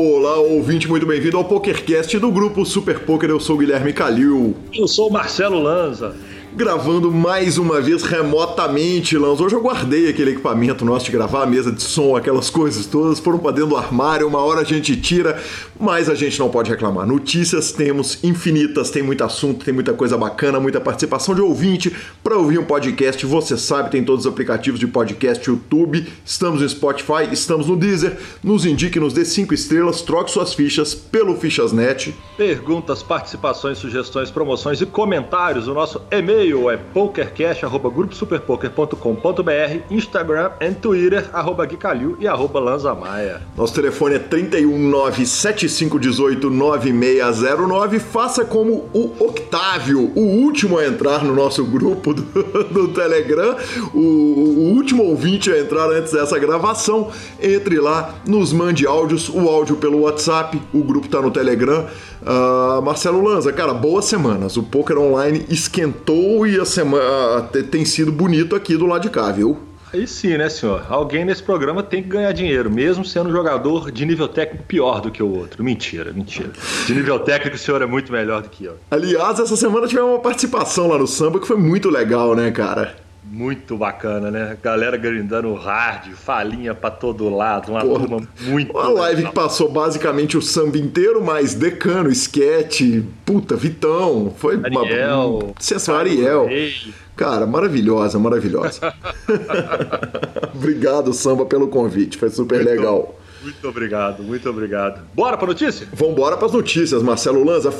Olá, ouvinte, muito bem-vindo ao PokerCast do grupo Super Poker. Eu sou o Guilherme Calil. Eu sou o Marcelo Lanza gravando mais uma vez remotamente, Lanz. Hoje eu guardei aquele equipamento nosso de gravar, a mesa de som, aquelas coisas todas, foram para dentro do armário, uma hora a gente tira, mas a gente não pode reclamar. Notícias temos infinitas, tem muito assunto, tem muita coisa bacana, muita participação de ouvinte. Para ouvir um podcast, você sabe, tem todos os aplicativos de podcast, YouTube, estamos no Spotify, estamos no Deezer. Nos indique, nos dê cinco estrelas, troque suas fichas pelo Fichasnet. Perguntas, participações, sugestões, promoções e comentários, o nosso e-mail e-mail é pokercast.gruposuperpoker.com.br, Instagram e Twitter, arroba Guicalil e arroba Lanzamaia. Nosso telefone é 31975189609. Faça como o Octávio, o último a entrar no nosso grupo do, do Telegram, o, o último ouvinte a entrar antes dessa gravação. Entre lá, nos mande áudios, o áudio pelo WhatsApp, o grupo está no Telegram. Uh, Marcelo Lanza, cara, boas semanas. O poker online esquentou e a semana tem sido bonito aqui do lado de cá, viu? Aí sim, né, senhor? Alguém nesse programa tem que ganhar dinheiro, mesmo sendo um jogador de nível técnico pior do que o outro. Mentira, mentira. De nível técnico, o senhor é muito melhor do que eu. Aliás, essa semana tivemos uma participação lá no samba que foi muito legal, né, cara? Muito bacana, né? Galera grindando hard, falinha pra todo lado, uma Porra, turma muito. Uma live que passou basicamente o samba inteiro, mais Decano, Sketch, puta, Vitão. Foi Ariel, uma. Sensacional, Ariel. Cara, maravilhosa, maravilhosa. Obrigado, Samba, pelo convite. Foi super muito legal. Muito obrigado, muito obrigado. Bora pra notícia? Vambora pras notícias, Marcelo Lanza.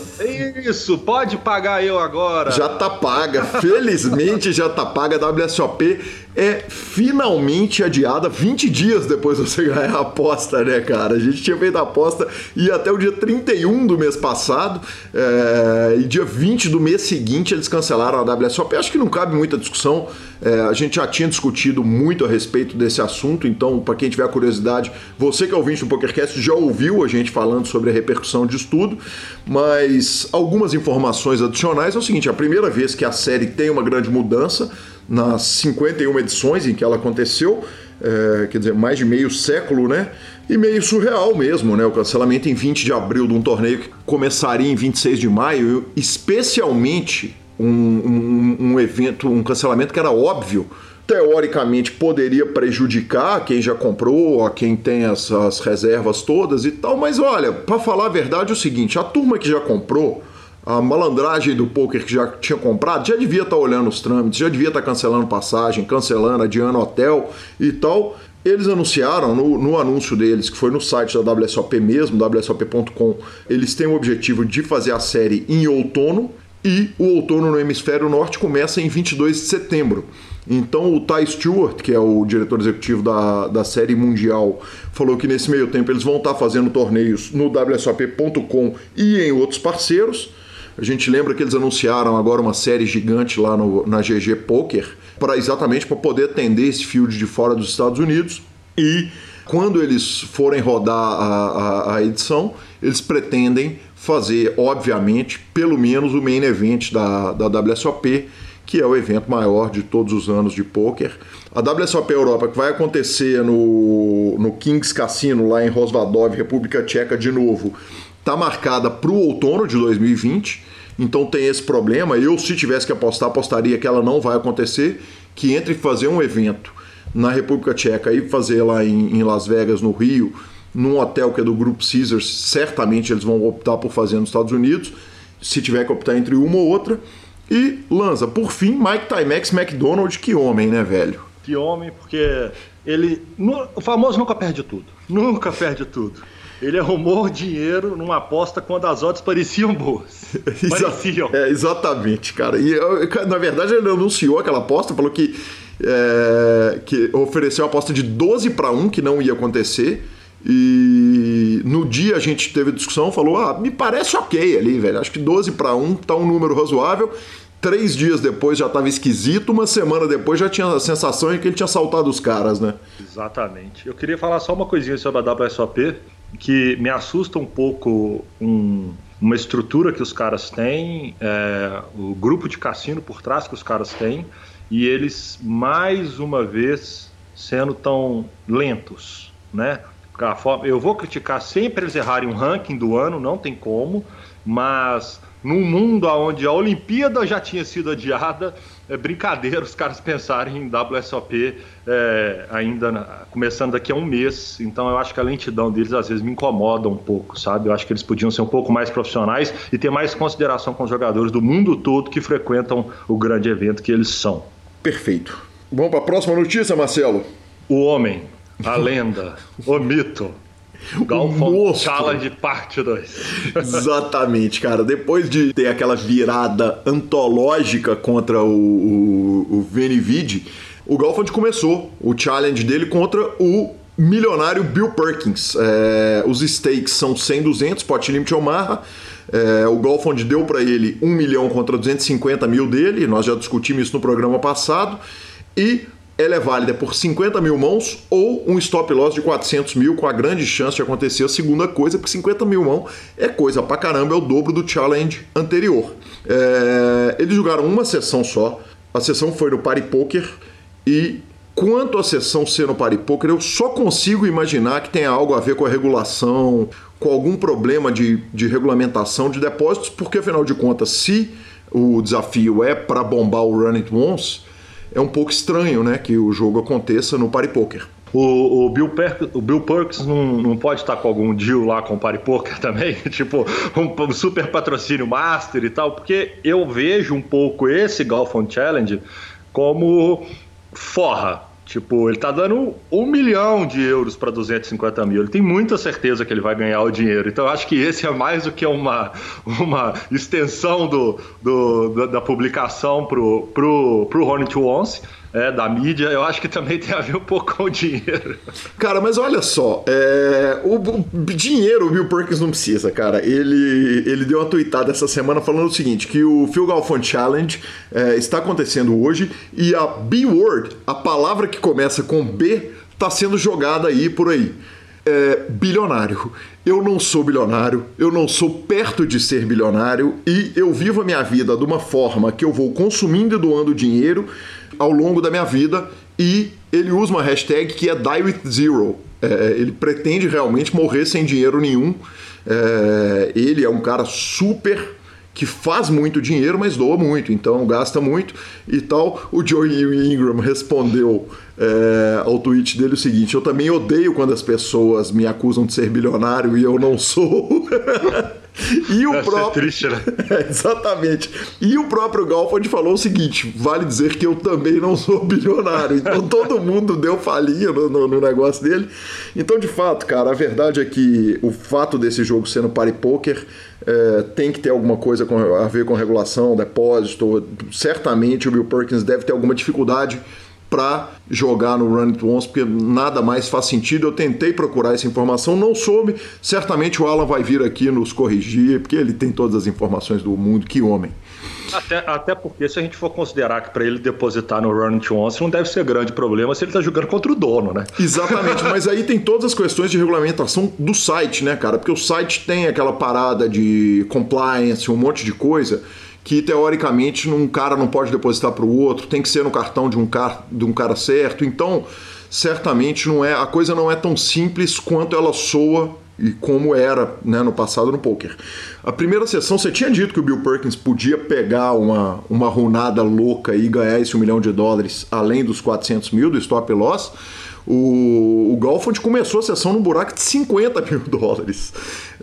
Isso, pode pagar eu agora. Já tá paga, felizmente já tá paga. A WSOP é finalmente adiada 20 dias depois de você ganhar a aposta, né, cara? A gente tinha feito a aposta e até o dia 31 do mês passado é, e dia 20 do mês seguinte eles cancelaram a WSOP. Acho que não cabe muita discussão. É, a gente já tinha discutido muito a respeito desse assunto, então, para quem tiver curiosidade, você que é ouvinte do PokerCast já ouviu a gente falando sobre a repercussão disso tudo, mas algumas informações adicionais é o seguinte: a primeira vez que a série tem uma grande mudança nas 51 edições em que ela aconteceu, é, quer dizer, mais de meio século, né? E meio surreal mesmo, né? O cancelamento em 20 de abril de um torneio que começaria em 26 de maio, especialmente um, um, um evento, um cancelamento que era óbvio teoricamente poderia prejudicar quem já comprou, a quem tem essas reservas todas e tal, mas olha, para falar a verdade é o seguinte, a turma que já comprou a malandragem do poker que já tinha comprado já devia estar tá olhando os trâmites, já devia estar tá cancelando passagem, cancelando, adiando hotel e tal. Eles anunciaram no, no, anúncio deles, que foi no site da WSOP mesmo, WSOP.com, eles têm o objetivo de fazer a série em outono e o outono no hemisfério norte começa em 22 de setembro. Então o Ty Stewart, que é o diretor executivo da, da série mundial, falou que nesse meio tempo eles vão estar tá fazendo torneios no WSOP.com e em outros parceiros. A gente lembra que eles anunciaram agora uma série gigante lá no, na GG Poker, para exatamente para poder atender esse field de fora dos Estados Unidos. E quando eles forem rodar a, a, a edição, eles pretendem fazer, obviamente, pelo menos o main event da, da WSOP, que é o evento maior de todos os anos de poker. A WSOP Europa, que vai acontecer no, no Kings Cassino, lá em Rosvadov, República Tcheca, de novo, está marcada para o outono de 2020, então tem esse problema. Eu, se tivesse que apostar, apostaria que ela não vai acontecer, que entre fazer um evento na República Tcheca e fazer lá em, em Las Vegas, no Rio, num hotel que é do Grupo Caesars, certamente eles vão optar por fazer nos Estados Unidos, se tiver que optar entre uma ou outra. E Lanza, por fim, Mike Timex McDonald, que homem, né, velho? Que homem, porque ele. O famoso nunca perde tudo. Nunca perde tudo. Ele arrumou dinheiro numa aposta quando as odds pareciam boas. pareciam. É, exatamente, cara. E na verdade ele anunciou aquela aposta, falou que, é, que ofereceu a aposta de 12 para 1, que não ia acontecer. E no dia a gente teve discussão, falou: ah, me parece ok ali, velho. Acho que 12 para 1 tá um número razoável. Três dias depois já estava esquisito, uma semana depois já tinha a sensação de que ele tinha saltado os caras, né? Exatamente. Eu queria falar só uma coisinha sobre a WSOP que me assusta um pouco um, uma estrutura que os caras têm, é, o grupo de cassino por trás que os caras têm, e eles mais uma vez sendo tão lentos, né? Eu vou criticar sempre eles errarem um ranking do ano, não tem como, mas num mundo onde a Olimpíada já tinha sido adiada, é brincadeira os caras pensarem em WSOP é, ainda na, começando daqui a um mês. Então eu acho que a lentidão deles às vezes me incomoda um pouco, sabe? Eu acho que eles podiam ser um pouco mais profissionais e ter mais consideração com os jogadores do mundo todo que frequentam o grande evento que eles são. Perfeito. Vamos para a próxima notícia, Marcelo. O homem, a lenda, o mito, Galfon Challenge Parte 2. Exatamente, cara. Depois de ter aquela virada antológica contra o, o, o Venivid, o Galfond começou o challenge dele contra o milionário Bill Perkins. É, os stakes são 100, 200, pot limit Omaha. É, o Golfond deu para ele 1 milhão contra 250 mil dele, nós já discutimos isso no programa passado. E ela é válida por 50 mil mãos ou um stop loss de 400 mil, com a grande chance de acontecer a segunda coisa, porque 50 mil mãos é coisa pra caramba, é o dobro do challenge anterior. É, eles jogaram uma sessão só, a sessão foi no Party Poker e quanto à sessão ser no Party Poker, eu só consigo imaginar que tem algo a ver com a regulação, com algum problema de, de regulamentação de depósitos, porque afinal de contas, se o desafio é para bombar o Run It Once, é um pouco estranho né, que o jogo aconteça no Party Poker. O, o, Bill Per o, Bill Perks não, não pode estar com algum deal lá com o Party Poker também? tipo, um, um, super patrocínio master e tal? Porque eu vejo um pouco esse Golf on Challenge como forra. Tipo, ele tá dando um milhão de euros para 250 mil. Ele tem muita certeza que ele vai ganhar o dinheiro. Então, eu acho que esse é mais do que uma, uma extensão do, do da, publicação pro, pro, pro Hornet Once é, da mídia, eu acho que também tem a ver um pouco com o dinheiro. Cara, mas olha só, é, o, o, dinheiro o Bill Perkins não precisa, cara. Ele, ele deu uma tweetada essa semana falando o seguinte, que o Phil Galfond Challenge é, está acontecendo hoje e a B-word, a palavra que começa com B, está sendo jogada aí por aí. É, bilionário. Eu não sou bilionário, eu não sou perto de ser bilionário e eu vivo a minha vida de uma forma que eu vou consumindo e doando dinheiro ao longo da minha vida e ele usa uma hashtag que é Die with Zero. É, ele pretende realmente morrer sem dinheiro nenhum. É, ele é um cara super que faz muito dinheiro, mas doa muito, então gasta muito e tal. O Joey Ingram respondeu é, ao tweet dele o seguinte: Eu também odeio quando as pessoas me acusam de ser bilionário e eu não sou. E o próprio. Triste, né? É, exatamente. E o próprio Galfond falou o seguinte: vale dizer que eu também não sou bilionário. Então todo mundo deu falinha no, no, no, negócio dele. Então, de fato, cara, a verdade é que o fato desse jogo sendo party poker é, tem que ter alguma coisa com, a ver com regulação, depósito. Certamente o Bill Perkins deve ter alguma dificuldade para jogar no Run It Once, porque nada mais faz sentido. Eu tentei procurar essa informação, não soube. Certamente o Alan vai vir aqui nos corrigir, porque ele tem todas as informações do mundo. Que homem! Até, até porque, se a gente for considerar que para ele depositar no Run It Once não deve ser grande problema se ele está jogando contra o dono, né? Exatamente, mas aí tem todas as questões de regulamentação do site, né, cara? Porque o site tem aquela parada de compliance, um monte de coisa que teoricamente um cara não pode depositar para o outro, tem que ser no cartão de um, car de um cara certo. Então, certamente não é a coisa não é tão simples quanto ela soa e como era né, no passado no poker. A primeira sessão você tinha dito que o Bill Perkins podia pegar uma, uma runada louca e ganhar esse um milhão de dólares além dos 400 mil do stop loss. O, o Golfond começou a sessão num buraco de 50 mil dólares.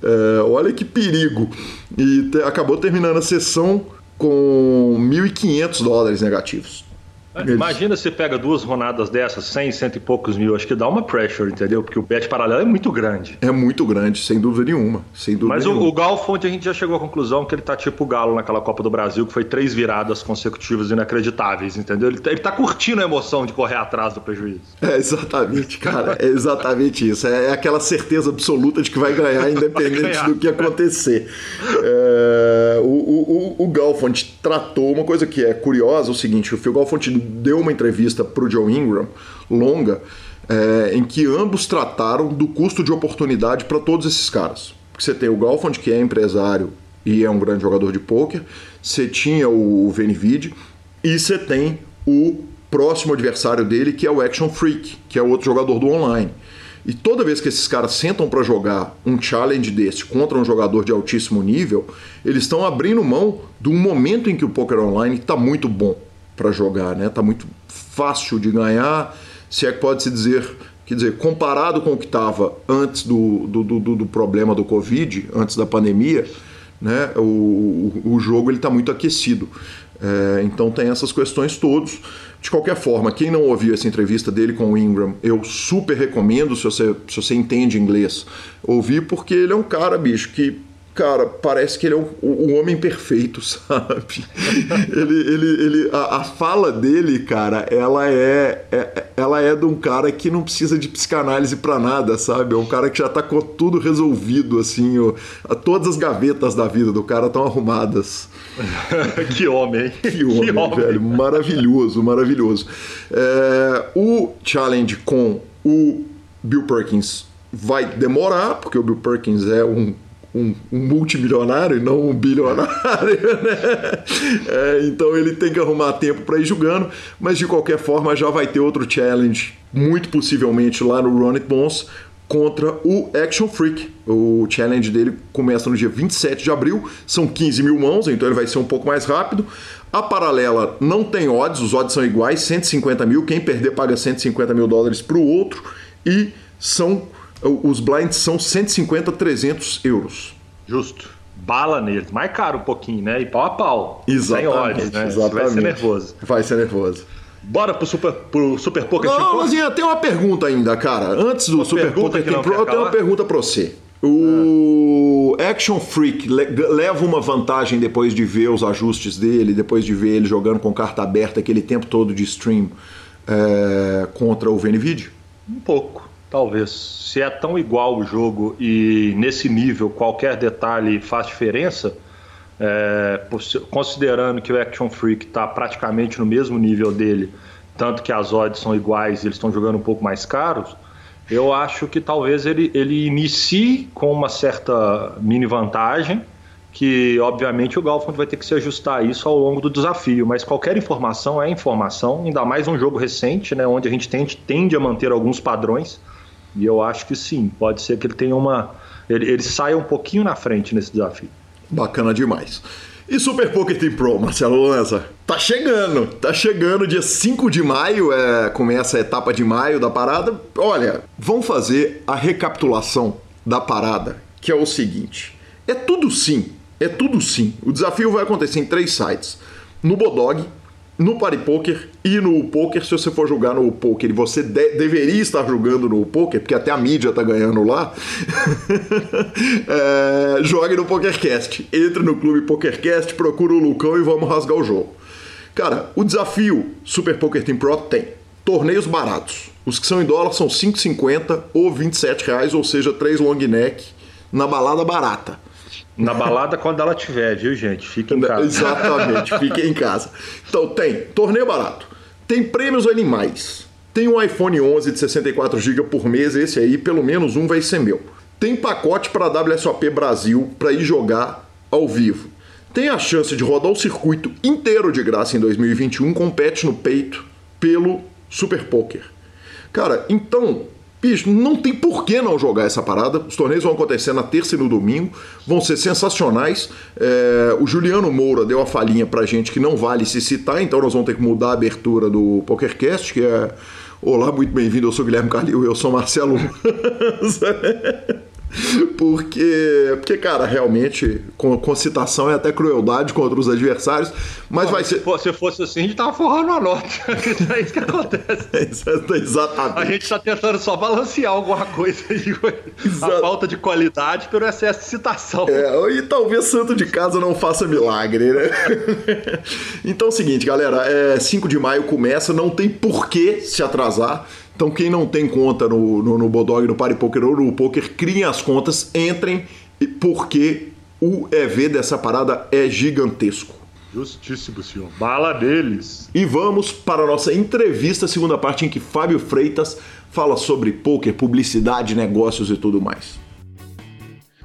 É, olha que perigo. E te, acabou terminando a sessão com 1.500 dólares negativos. Imagina se pega duas rodadas dessas, 100, cento e poucos mil, acho que dá uma pressure, entendeu? Porque o bet paralelo é muito grande. É muito grande, sem dúvida nenhuma. Sem dúvida Mas nenhuma. o, o Galo Fonte a gente já chegou à conclusão que ele tá tipo o Galo naquela Copa do Brasil, que foi três viradas consecutivas inacreditáveis, entendeu? Ele tá, ele tá curtindo a emoção de correr atrás do prejuízo. É exatamente, cara. É exatamente isso. É, é aquela certeza absoluta de que vai ganhar, independente vai ganhar. do que acontecer. É, o, o, o, o Galfond tratou uma coisa que é curiosa, o seguinte, o Phil Galfond deu uma entrevista para o Joe Ingram, longa, é, em que ambos trataram do custo de oportunidade para todos esses caras. Porque você tem o Galfond, que é empresário e é um grande jogador de pôquer, você tinha o Venivid e você tem o próximo adversário dele, que é o Action Freak, que é outro jogador do online. E toda vez que esses caras sentam para jogar um challenge desse contra um jogador de altíssimo nível, eles estão abrindo mão de um momento em que o poker online está muito bom para jogar, né? Tá muito fácil de ganhar, se é que pode se dizer, quer dizer, comparado com o que estava antes do, do, do, do, problema do Covid, antes da pandemia, né? O, o jogo ele está muito aquecido. É, então tem essas questões todas. De qualquer forma, quem não ouviu essa entrevista dele com o Ingram, eu super recomendo, se você, se você entende inglês, ouvir, porque ele é um cara, bicho, que cara, parece que ele é o, o homem perfeito, sabe? ele, ele, ele, a, a, fala dele, cara, ela é, é, ela é de um cara que não precisa de psicanálise para nada, sabe? É um cara que já tá com tudo resolvido, assim, ó, todas as gavetas da vida do cara estão arrumadas. que homem, Que homem, que homem. velho, maravilhoso, maravilhoso. É, o challenge com o Bill Perkins vai demorar, porque o Bill Perkins é um um, um, multimilionário e não um bilionário, né? É, então ele tem que arrumar tempo para ir jogando, mas de qualquer forma já vai ter outro challenge, muito possivelmente lá no Run It Bones, contra o Action Freak. O challenge dele começa no dia 27 de abril, são 15 mil mãos, então ele vai ser um pouco mais rápido. A paralela não tem odds, os odds são iguais, 150 mil, quem perder paga 150 mil dólares para o outro, e são os blinds são 150, 300 euros. Justo. Bala neles. Mais caro um pouquinho, né? E pau a pau. Exatamente. Sem odds, né? Exatamente. Vai ser nervoso. Vai ser nervoso. Bora pro Super, pro super Poker Não, Luzinha, tem uma pergunta ainda, cara. Antes do uma Super Poker Team Pro, eu tenho uma pergunta pra você. O ah. Action Freak leva uma vantagem depois de ver os ajustes dele, depois de ver ele jogando com carta aberta aquele tempo todo de stream é, contra o VNVid? Um pouco. Talvez. Se é tão igual o jogo e nesse nível qualquer detalhe faz diferença, é, considerando que o Action Freak está praticamente no mesmo nível dele, tanto que as odds são iguais e eles estão jogando um pouco mais caros, eu acho que talvez ele, ele inicie com uma certa mini vantagem, que obviamente o Galfond vai ter que se ajustar a isso ao longo do desafio, mas qualquer informação é informação, ainda mais um jogo recente, né, onde a gente tende, tende a manter alguns padrões. E eu acho que sim, pode ser que ele tenha uma. Ele, ele saia um pouquinho na frente nesse desafio. Bacana demais. E Super Poker Team Pro, Marcelo Lanza? Tá chegando, tá chegando, dia 5 de maio, é, começa a etapa de maio da parada. Olha, vamos fazer a recapitulação da parada, que é o seguinte: é tudo sim, é tudo sim. O desafio vai acontecer em três sites: no Bodog, no Party Poker e no Poker, se você for jogar no Poker e você de deveria estar jogando no Poker, porque até a mídia tá ganhando lá, é, jogue no PokerCast. Entre no clube PokerCast, procura o Lucão e vamos rasgar o jogo. Cara, o desafio Super Poker Team Pro tem torneios baratos. Os que são em dólar são 5,50 ou 27 reais, ou seja, 3 long neck na balada barata. Na balada quando ela tiver, viu, gente? Fique em casa. Exatamente, fique em casa. Então tem torneio barato, tem prêmios animais, tem um iPhone 11 de 64 GB por mês, esse aí pelo menos um vai ser meu. Tem pacote para WSOP Brasil para ir jogar ao vivo. Tem a chance de rodar o circuito inteiro de graça em 2021 com pet no peito pelo Super Poker. Cara, então Bicho, não tem por que não jogar essa parada. Os torneios vão acontecer na terça e no domingo, vão ser sensacionais. É, o Juliano Moura deu a falinha pra gente que não vale se citar, então nós vamos ter que mudar a abertura do PokerCast, que é. Olá, muito bem-vindo, eu sou Guilherme Carlil, eu sou Marcelo. porque, porque, cara, realmente, com, com citação é até crueldade contra os adversários, mas Pô, vai ser. Se fosse assim, a gente tava forrando a nota. é isso que acontece. Exatamente. A gente tá tentando só balancear alguma coisa aí. A falta de qualidade pelo excesso de citação. É, e talvez santo de casa não faça milagre, né? então é o seguinte, galera, é 5 de maio começa, não tem por que se atrasar. Então, quem não tem conta no, no, no Bodog, no Party Poker ou no Poker, criem as contas, entrem, porque o EV dessa parada é gigantesco. Justíssimo, senhor. Bala deles. E vamos para a nossa entrevista, segunda parte, em que Fábio Freitas fala sobre poker, publicidade, negócios e tudo mais.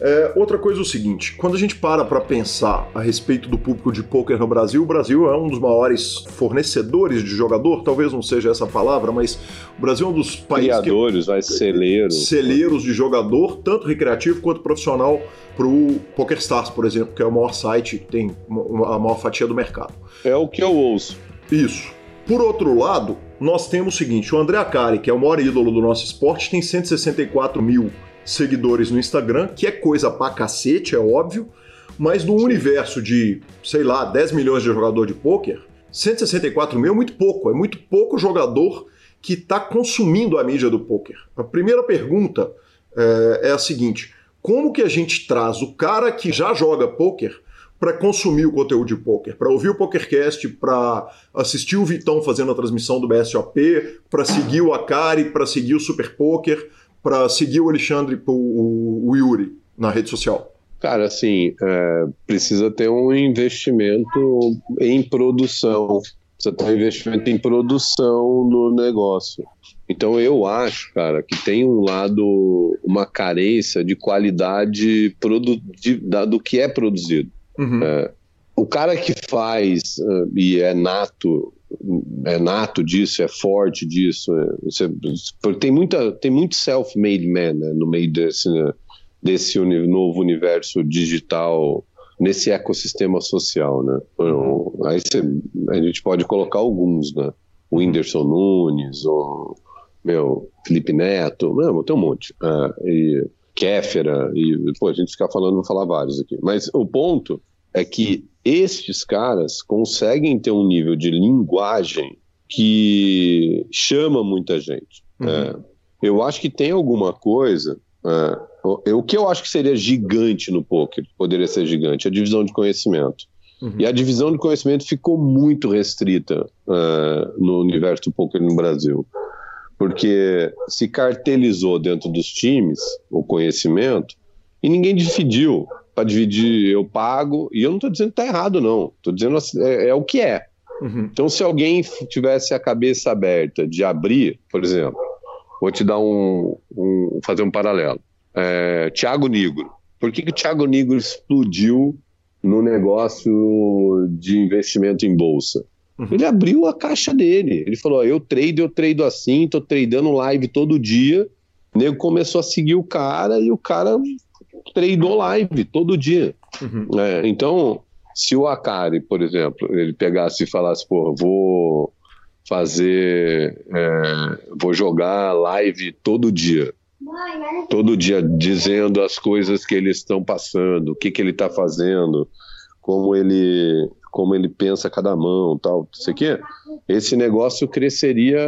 É, outra coisa é o seguinte, quando a gente para para pensar a respeito do público de poker no Brasil, o Brasil é um dos maiores fornecedores de jogador, talvez não seja essa palavra, mas o Brasil é um dos países Criadores, que, vai celeiros. Celeiros de jogador, tanto recreativo quanto profissional para o PokerStars, por exemplo, que é o maior site, que tem a maior fatia do mercado. É o que eu ouço. Isso. Por outro lado, nós temos o seguinte, o André Acari, que é o maior ídolo do nosso esporte, tem 164 mil seguidores no Instagram, que é coisa pra cacete, é óbvio, mas no universo de, sei lá, 10 milhões de jogador de pôquer, 164 mil é muito pouco, é muito pouco jogador que está consumindo a mídia do pôquer. A primeira pergunta é, é, a seguinte: como que a gente traz o cara que já joga pôquer para consumir o conteúdo de pôquer, para ouvir o PokerCast, para assistir o Vitão fazendo a transmissão do BSOP, para seguir o Akari, para seguir o Super Poker, para seguir o Alexandre, o, o Yuri na rede social? Cara, assim, é, precisa ter um investimento em produção. Precisa ter um investimento em produção no negócio. Então eu acho, cara, que tem um lado, uma carência de qualidade de, do que é produzido. Uhum. É, o cara que faz uh, e é nato é nato disso, é forte disso. É, você, tem, muita, tem muito self-made man né, no meio desse, desse uni, novo universo digital, nesse ecossistema social. Né? Uhum. Aí você, a gente pode colocar alguns, né? O Whindersson Nunes, o meu, Felipe Neto, mesmo, tem um monte. Uh, e Kéfera, e pô, a gente ficar falando, vou falar vários aqui. Mas o ponto é que estes caras conseguem ter um nível de linguagem que chama muita gente. Uhum. É, eu acho que tem alguma coisa. É, o que eu acho que seria gigante no poker, poderia ser gigante, a divisão de conhecimento. Uhum. E a divisão de conhecimento ficou muito restrita uh, no universo do poker no Brasil. Porque se cartelizou dentro dos times o conhecimento e ninguém dividiu para dividir, eu pago. E eu não estou dizendo que está errado, não. Estou dizendo assim, é, é, o que é. Uhum. Então, se alguém tivesse a cabeça aberta de abrir, por exemplo, vou te dar um, um fazer um paralelo. É, Tiago Nigro. Por que, que o Tiago Nigro explodiu no negócio de investimento em bolsa? Uhum. Ele abriu a caixa dele. Ele falou: eu trade, eu trado assim, tô tradando live todo dia. O nego começou a seguir o cara e o cara treinou live todo dia. Uhum. É, então, se o Akari, por exemplo, ele pegasse e falasse, pô, vou fazer, é, vou jogar live todo dia, todo dia dizendo as coisas que eles estão passando, o que, que ele está fazendo, como ele, como ele pensa cada mão, tal, isso aqui, esse negócio cresceria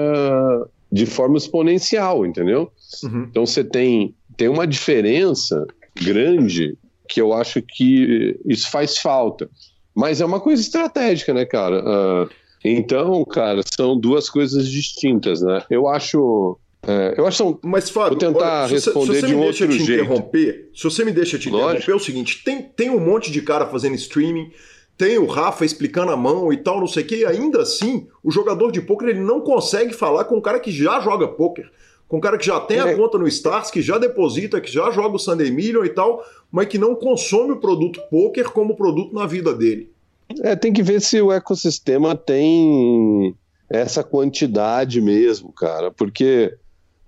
de forma exponencial, entendeu? Uhum. Então você tem, tem uma diferença grande que eu acho que isso faz falta. Mas é uma coisa estratégica, né, cara? Uh, então, cara, são duas coisas distintas, né? Eu acho. É, eu acho são, Mas, Fábio, vou tentar olha, responder se, se de um outro te jeito. Interromper, se você me deixa te Lógico. interromper, é o seguinte: tem, tem um monte de cara fazendo streaming, tem o Rafa explicando a mão e tal, não sei o quê, e ainda assim, o jogador de poker ele não consegue falar com um cara que já joga poker com um cara que já tem a é. conta no Stars, que já deposita, que já joga o Sunday Million e tal, mas que não consome o produto poker como produto na vida dele. É, tem que ver se o ecossistema tem essa quantidade mesmo, cara, porque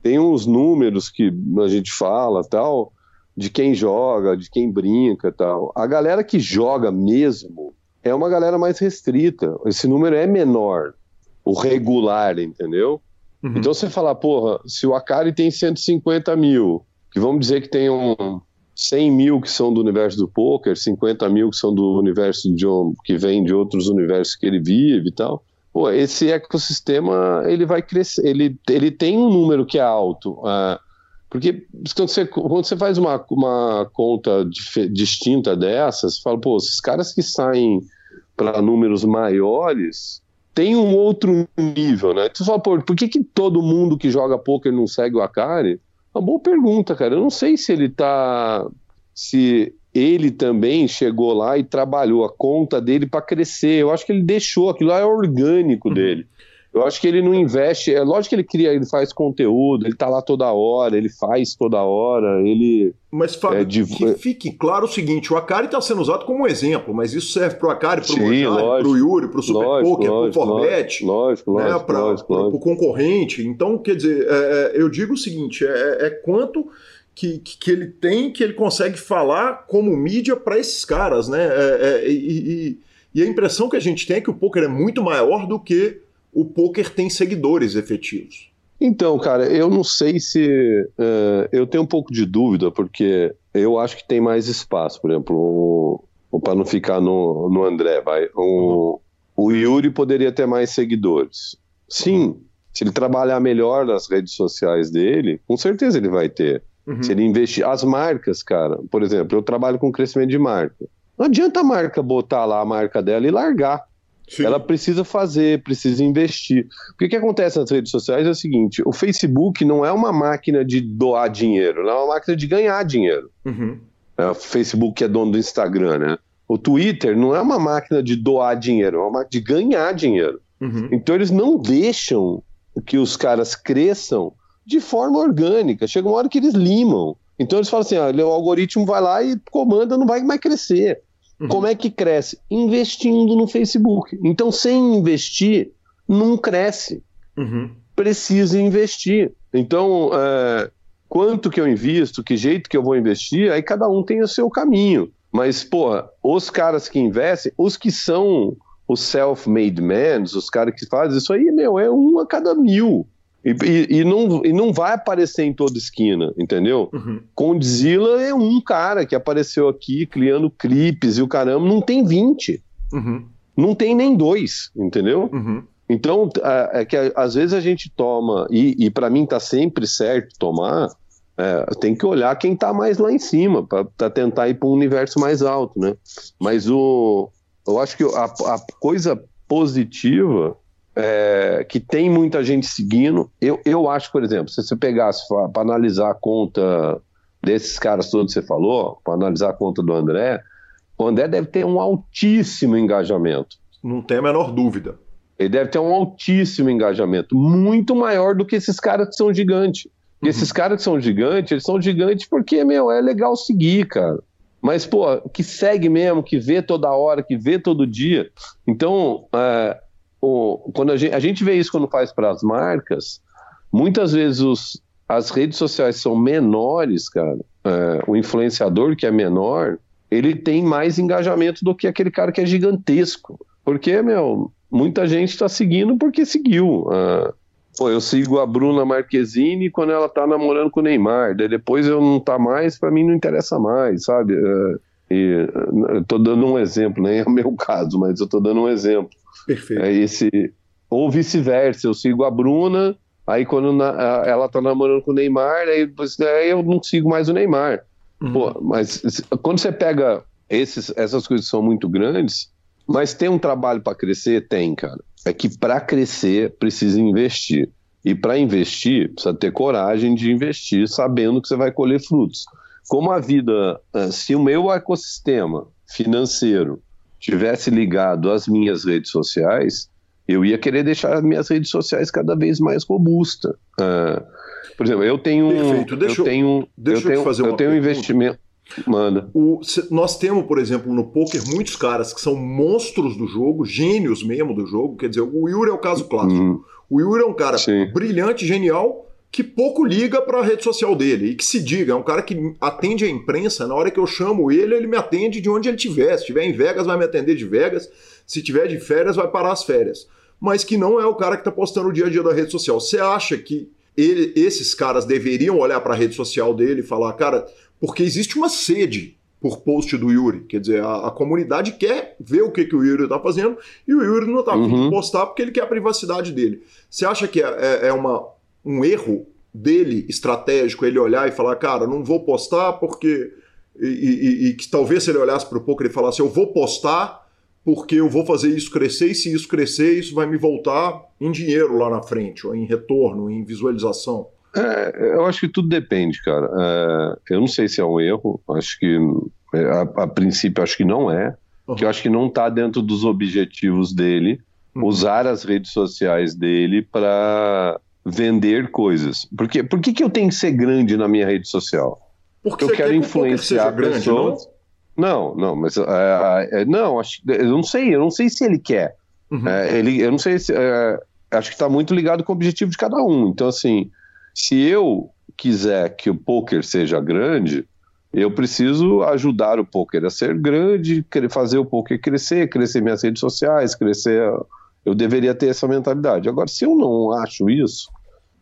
tem uns números que a gente fala tal, de quem joga, de quem brinca tal. A galera que joga mesmo é uma galera mais restrita. Esse número é menor, o regular, entendeu? Uhum. Então você falar, porra, se o Akari tem 150 mil, que vamos dizer que tem um 100 mil que são do universo do poker, 50 mil que são do universo de um, que vem de outros universos que ele vive e tal. pô, esse ecossistema ele vai crescer, ele, ele tem um número que é alto. Uh, porque quando você, quando você faz uma, uma conta dif, distinta dessas, você fala, pô, esses caras que saem para números maiores tem um outro nível, né? Tu fala, pô, por que, que todo mundo que joga poker não segue o Akari? Uma boa pergunta, cara. Eu não sei se ele tá. Se ele também chegou lá e trabalhou a conta dele para crescer. Eu acho que ele deixou, aquilo lá é orgânico uhum. dele. Eu acho que ele não investe. É lógico que ele cria, ele faz conteúdo, ele tá lá toda hora, ele faz toda hora, ele. Mas, Fábio, é, div... que fique claro o seguinte: o Akari está sendo usado como exemplo, mas isso serve pro Akari, pro Mojari, pro Yuri, pro Super lógico, Poker, lógico, pro Forbet, lógico, lógico, né, pro, pro concorrente. Então, quer dizer, é, é eu digo o seguinte: é, é quanto. Que, que, ele tem, que ele consegue falar como mídia para esses caras, né? É, é, e, e, e a impressão que a gente tem é que o poker é muito maior do que o poker tem seguidores efetivos? Então, cara, eu não sei se. Uh, eu tenho um pouco de dúvida, porque eu acho que tem mais espaço. Por exemplo, para não ficar no, no André, vai. O, o Yuri poderia ter mais seguidores. Sim, se ele trabalhar melhor nas redes sociais dele, com certeza ele vai ter. Uhum. Se ele investir. As marcas, cara, por exemplo, eu trabalho com crescimento de marca. Não adianta a marca botar lá a marca dela e largar. Sim. Ela precisa fazer, precisa investir. Porque o que acontece nas redes sociais é o seguinte: o Facebook não é uma máquina de doar dinheiro, é uma máquina de ganhar dinheiro. Uhum. É, o Facebook é dono do Instagram, né? O Twitter não é uma máquina de doar dinheiro, é uma máquina de ganhar dinheiro. Uhum. Então eles não deixam que os caras cresçam de forma orgânica. Chega uma hora que eles limam. Então eles falam assim: ah, o algoritmo vai lá e comanda, não vai mais crescer. Uhum. Como é que cresce? Investindo no Facebook. Então, sem investir, não cresce. Uhum. Precisa investir. Então, é, quanto que eu invisto, que jeito que eu vou investir, aí cada um tem o seu caminho. Mas, pô, os caras que investem, os que são os self-made men, os caras que fazem isso aí, meu, é um a cada mil. E, e, e, não, e não vai aparecer em toda esquina, entendeu? Uhum. Condzilla é um cara que apareceu aqui criando clipes e o caramba, não tem 20. Uhum. Não tem nem dois, entendeu? Uhum. Então, é que às vezes a gente toma, e, e para mim tá sempre certo tomar, é, tem que olhar quem tá mais lá em cima, para tentar ir para um universo mais alto, né? Mas o, eu acho que a, a coisa positiva é, que tem muita gente seguindo. Eu, eu acho, por exemplo, se você pegasse para analisar a conta desses caras todos que você falou, para analisar a conta do André, o André deve ter um altíssimo engajamento. Não tem a menor dúvida. Ele deve ter um altíssimo engajamento, muito maior do que esses caras que são gigantes. Uhum. Esses caras que são gigantes, eles são gigantes porque, meu, é legal seguir, cara. Mas, pô, que segue mesmo, que vê toda hora, que vê todo dia. Então, é, o, quando a gente, a gente vê isso quando faz para as marcas, muitas vezes os, as redes sociais são menores, cara. É, o influenciador que é menor, ele tem mais engajamento do que aquele cara que é gigantesco. Porque, meu, muita gente está seguindo porque seguiu. Uh, pô, eu sigo a Bruna Marquezine quando ela tá namorando com o Neymar. Daí depois eu não tá mais, para mim não interessa mais, sabe? Uh, e, eu tô dando um exemplo, nem é o meu caso, mas eu tô dando um exemplo. Perfeito. É esse, ou vice-versa, eu sigo a Bruna, aí quando na, ela tá namorando com o Neymar, aí, aí eu não sigo mais o Neymar. Uhum. Pô, mas quando você pega esses, essas coisas são muito grandes, mas tem um trabalho para crescer? Tem, cara. É que para crescer precisa investir. E para investir, precisa ter coragem de investir sabendo que você vai colher frutos. Como a vida, eh, se o meu ecossistema financeiro tivesse ligado às minhas redes sociais, eu ia querer deixar as minhas redes sociais cada vez mais robustas. Uh, por exemplo, eu tenho Perfeito. Deixa eu tenho, deixa eu, tenho, fazer eu tenho um investimento. Manda. O, nós temos, por exemplo, no poker muitos caras que são monstros do jogo, gênios mesmo do jogo. Quer dizer, o Yuri é o caso clássico. Uhum. O Yuri é um cara Sim. brilhante, genial, que pouco liga para a rede social dele. E que se diga, é um cara que atende a imprensa, na hora que eu chamo ele, ele me atende de onde ele estiver. Se estiver em Vegas, vai me atender de Vegas. Se tiver de férias, vai parar as férias. Mas que não é o cara que está postando o dia a dia da rede social. Você acha que ele, esses caras deveriam olhar para a rede social dele e falar, cara, porque existe uma sede por post do Yuri. Quer dizer, a, a comunidade quer ver o que, que o Yuri está fazendo e o Yuri não está uhum. postar porque ele quer a privacidade dele. Você acha que é, é, é uma, um erro dele estratégico ele olhar e falar, cara, não vou postar porque. E, e, e que talvez se ele olhasse para o poker e falasse, eu vou postar porque eu vou fazer isso crescer e se isso crescer, isso vai me voltar em dinheiro lá na frente, ou em retorno, em visualização. É, eu acho que tudo depende, cara. É, eu não sei se é um erro, acho que é, a, a princípio acho que não é, uhum. que eu acho que não está dentro dos objetivos dele uhum. usar as redes sociais dele para vender coisas. Porque por que, que eu tenho que ser grande na minha rede social? Porque eu quero influenciar que grande, pessoas. Não? não, não, mas uh, uh, não, acho, eu não sei, eu não sei se ele quer. Uhum. Uh, ele, eu não sei se acho que está muito ligado com o objetivo de cada um. Então assim, se eu quiser que o poker seja grande, eu preciso ajudar o poker a ser grande, fazer o poker crescer, crescer minhas redes sociais, crescer. Eu deveria ter essa mentalidade. Agora, se eu não acho isso,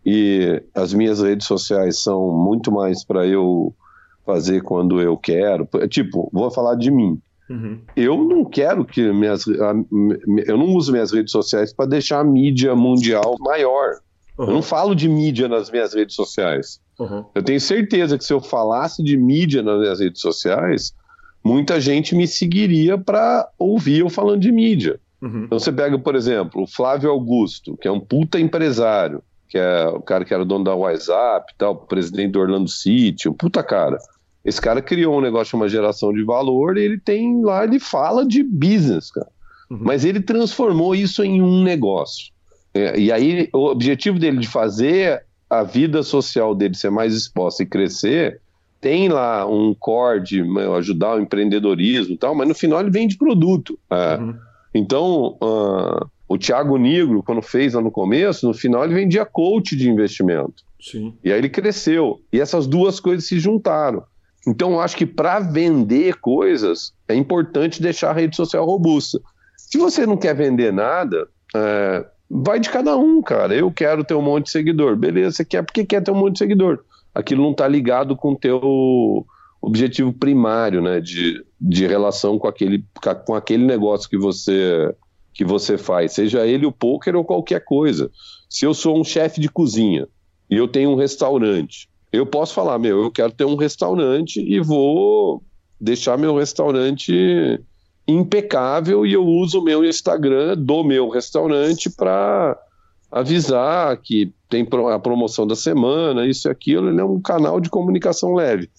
e as minhas redes sociais são muito mais para eu fazer quando eu quero, tipo, vou falar de mim. Uhum. Eu não quero que minhas. Eu não uso minhas redes sociais para deixar a mídia mundial maior. Uhum. Eu não falo de mídia nas minhas redes sociais. Uhum. Eu tenho certeza que se eu falasse de mídia nas minhas redes sociais, muita gente me seguiria para ouvir eu falando de mídia. Uhum. Então você pega, por exemplo, o Flávio Augusto, que é um puta empresário, que é o cara que era dono da WhatsApp, tal, presidente do Orlando City, um puta cara. Esse cara criou um negócio uma geração de valor e ele tem lá, ele fala de business, cara. Uhum. Mas ele transformou isso em um negócio. É, e aí, o objetivo dele de fazer a vida social dele ser mais exposta e crescer, tem lá um core de ajudar o empreendedorismo e tal, mas no final ele vende produto. É. Uhum. Então, uh, o Thiago Negro, quando fez lá no começo, no final ele vendia coach de investimento. Sim. E aí ele cresceu. E essas duas coisas se juntaram. Então, eu acho que para vender coisas, é importante deixar a rede social robusta. Se você não quer vender nada, é, vai de cada um, cara. Eu quero ter um monte de seguidor. Beleza, você quer porque quer ter um monte de seguidor. Aquilo não está ligado com o teu objetivo primário, né, de, de relação com aquele, com aquele negócio que você que você faz, seja ele o poker ou qualquer coisa. Se eu sou um chefe de cozinha e eu tenho um restaurante, eu posso falar, meu, eu quero ter um restaurante e vou deixar meu restaurante impecável e eu uso o meu Instagram do meu restaurante para avisar que tem a promoção da semana, isso e aquilo, ele é um canal de comunicação leve.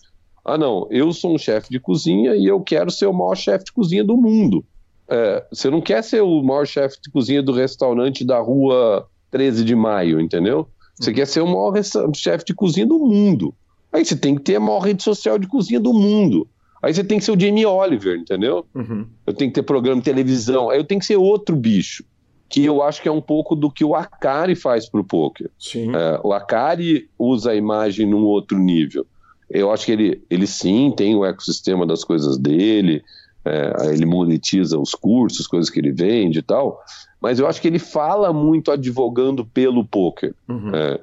Ah, não, eu sou um chefe de cozinha e eu quero ser o maior chefe de cozinha do mundo. É, você não quer ser o maior chefe de cozinha do restaurante da rua 13 de maio, entendeu? Você uhum. quer ser o maior chefe de cozinha do mundo. Aí você tem que ter a maior rede social de cozinha do mundo. Aí você tem que ser o Jamie Oliver, entendeu? Uhum. Eu tenho que ter programa de televisão. Aí eu tenho que ser outro bicho. Que eu acho que é um pouco do que o Akari faz pro poker. Sim. É, o Akari usa a imagem num outro nível. Eu acho que ele, ele sim tem o ecossistema das coisas dele, é, ele monetiza os cursos, coisas que ele vende e tal, mas eu acho que ele fala muito advogando pelo poker. Uhum. É,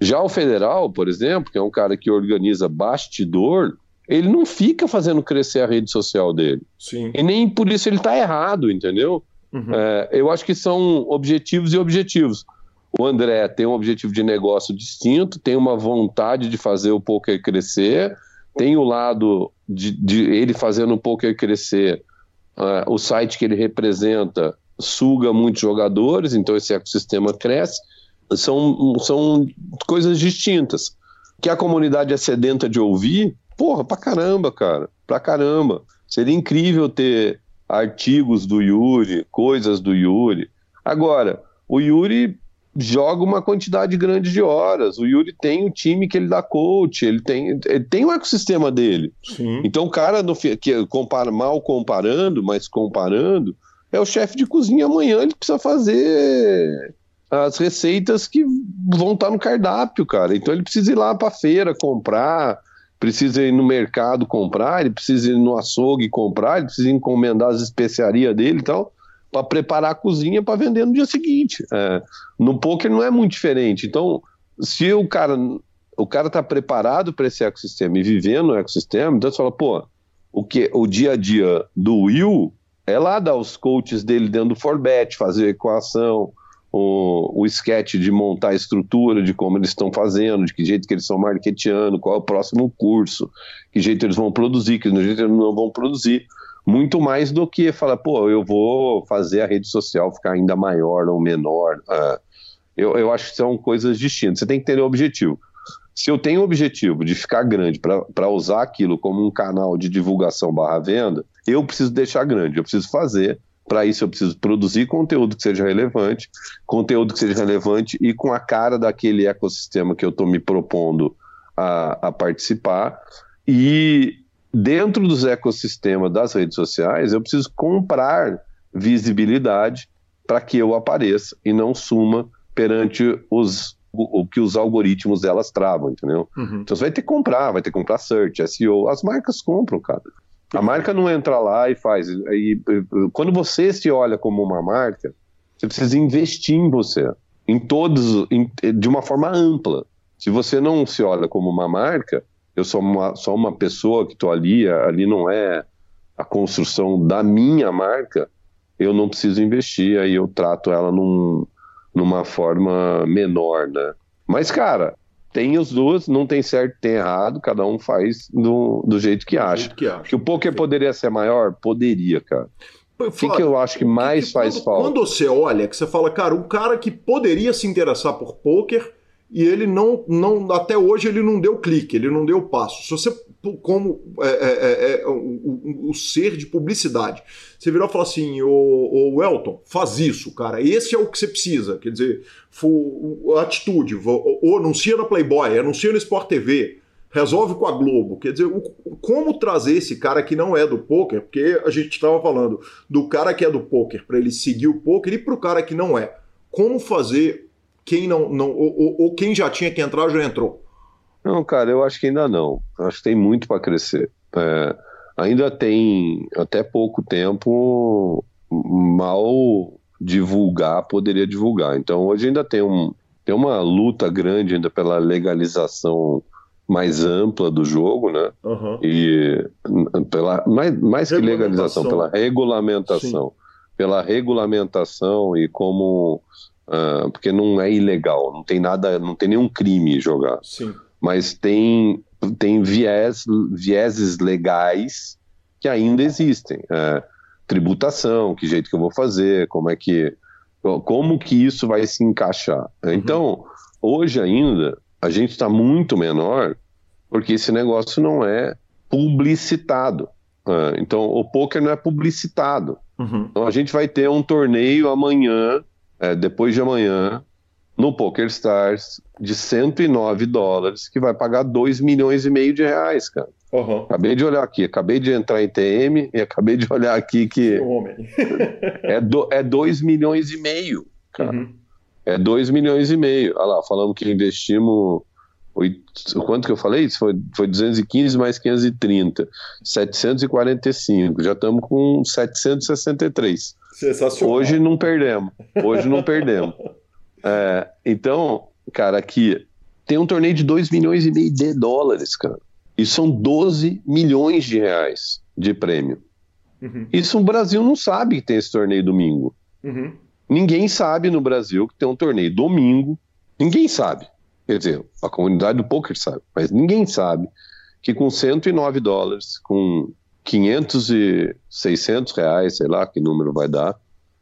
já o federal, por exemplo, que é um cara que organiza bastidor, ele não fica fazendo crescer a rede social dele. Sim. E nem por isso ele está errado, entendeu? Uhum. É, eu acho que são objetivos e objetivos. O André tem um objetivo de negócio distinto, tem uma vontade de fazer o poker crescer, tem o lado de, de ele fazendo o poker crescer, uh, o site que ele representa suga muitos jogadores, então esse ecossistema cresce. São, são coisas distintas. Que a comunidade é sedenta de ouvir, Porra, pra caramba, cara. Pra caramba. Seria incrível ter artigos do Yuri, coisas do Yuri. Agora, o Yuri joga uma quantidade grande de horas. O Yuri tem o time que ele dá coach, ele tem, ele tem o ecossistema dele. Sim. Então, o cara, no, que compara, mal comparando, mas comparando, é o chefe de cozinha amanhã, ele precisa fazer as receitas que vão estar no cardápio, cara. Então, ele precisa ir lá para feira comprar precisa ir no mercado comprar, ele precisa ir no açougue comprar, ele precisa encomendar as especiarias dele e tal, para preparar a cozinha para vender no dia seguinte. É, no poker não é muito diferente. Então, se o cara o cara está preparado para esse ecossistema e vivendo no ecossistema, então você fala, pô, o que o dia a dia do Will é lá dar os coaches dele dentro do Forbet, fazer equação, o, o sketch de montar a estrutura, de como eles estão fazendo, de que jeito que eles estão marketeando, qual é o próximo curso, que jeito eles vão produzir, que jeito eles não vão produzir. Muito mais do que falar, pô, eu vou fazer a rede social ficar ainda maior ou menor. Uh, eu, eu acho que são coisas distintas. Você tem que ter o um objetivo. Se eu tenho o objetivo de ficar grande para usar aquilo como um canal de divulgação barra venda, eu preciso deixar grande, eu preciso fazer para isso eu preciso produzir conteúdo que seja relevante, conteúdo que seja relevante e com a cara daquele ecossistema que eu estou me propondo a, a, participar. E dentro dos ecossistemas das redes sociais, eu preciso comprar visibilidade para que eu apareça e não suma perante os o, o, que os algoritmos delas travam, entendeu? Uhum. Então você vai ter que comprar, vai ter que comprar search, SEO. As marcas compram, cara. A marca não entra lá e faz. E, quando você se olha como uma marca, você precisa investir em você, em todos, em, de uma forma ampla. Se você não se olha como uma marca, eu sou uma, só uma pessoa que estou ali, ali não é a construção da minha marca, eu não preciso investir, aí eu trato ela num, numa forma menor, né? Mas, cara, tem os dois, não tem certo, tem errado, cada um faz do, do jeito que acha. Jeito que, acha. que o poker poderia ser maior? Poderia, cara. O que, que eu acho que mais que, faz quando, falta? Quando você olha, que você fala, cara, um cara que poderia se interessar por poker e ele não, não até hoje ele não deu clique, ele não deu passo. Se você, como é, é, é, é o, o, o, ser de publicidade, você virou e falou assim, o, o Elton, faz isso, cara, esse é o que você precisa. Quer dizer, for, atitude, ou anuncia na Playboy, anuncia no Sport TV, resolve com a Globo. Quer dizer, o, como trazer esse cara que não é do poker, porque a gente estava falando do cara que é do poker para ele seguir o poker e para o cara que não é. Como fazer quem não, não ou, ou, quem já tinha que entrar já entrou? Não, cara, eu acho que ainda não. Acho que tem muito para crescer. É, ainda tem até pouco tempo mal divulgar poderia divulgar. Então hoje ainda tem um tem uma luta grande ainda pela legalização mais ampla do jogo, né? Uhum. E pela mais, mais que legalização, pela regulamentação, Sim. pela regulamentação e como Uh, porque não é ilegal, não tem nada, não tem nenhum crime jogar. Sim. Mas tem, tem viés, vieses legais que ainda existem. Uh, tributação, que jeito que eu vou fazer, como é que. Como que isso vai se encaixar? Uhum. Então, hoje ainda, a gente está muito menor, porque esse negócio não é publicitado. Uh, então, o poker não é publicitado. Uhum. Então, a gente vai ter um torneio amanhã é, depois de amanhã, no PokerStars, de 109 dólares, que vai pagar 2 milhões e meio de reais, cara. Uhum. Acabei de olhar aqui, acabei de entrar em TM e acabei de olhar aqui que é, do, é 2 milhões e meio, cara. Uhum. É 2 milhões e meio. Olha lá, falamos que investimos. Quanto que eu falei? Foi, foi 215 mais 530. 745. Já estamos com 763. Sensacional. Hoje não perdemos. Hoje não perdemos. É, então, cara, aqui tem um torneio de 2 milhões e meio de dólares, cara. E são 12 milhões de reais de prêmio. Uhum. Isso o Brasil não sabe que tem esse torneio domingo. Uhum. Ninguém sabe no Brasil que tem um torneio domingo. Ninguém sabe. Quer dizer, a comunidade do poker sabe, mas ninguém sabe que com 109 dólares, com 500 e 600 reais, sei lá que número vai dar,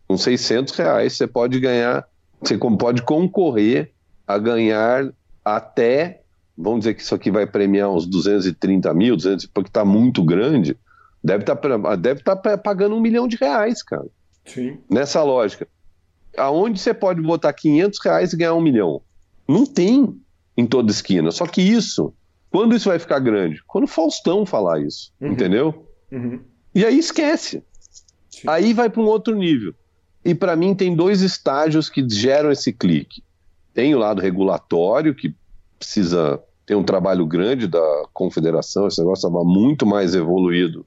com 600 reais você pode ganhar, você pode concorrer a ganhar até, vamos dizer que isso aqui vai premiar uns 230 mil, 200, porque está muito grande, deve estar tá, deve tá pagando um milhão de reais, cara. Sim. Nessa lógica. Aonde você pode botar 500 reais e ganhar um milhão? Não tem em toda esquina. Só que isso, quando isso vai ficar grande? Quando o Faustão falar isso, uhum. entendeu? Uhum. E aí esquece. Sim. Aí vai para um outro nível. E para mim tem dois estágios que geram esse clique. Tem o lado regulatório, que precisa ter um trabalho grande da confederação, esse negócio estava muito mais evoluído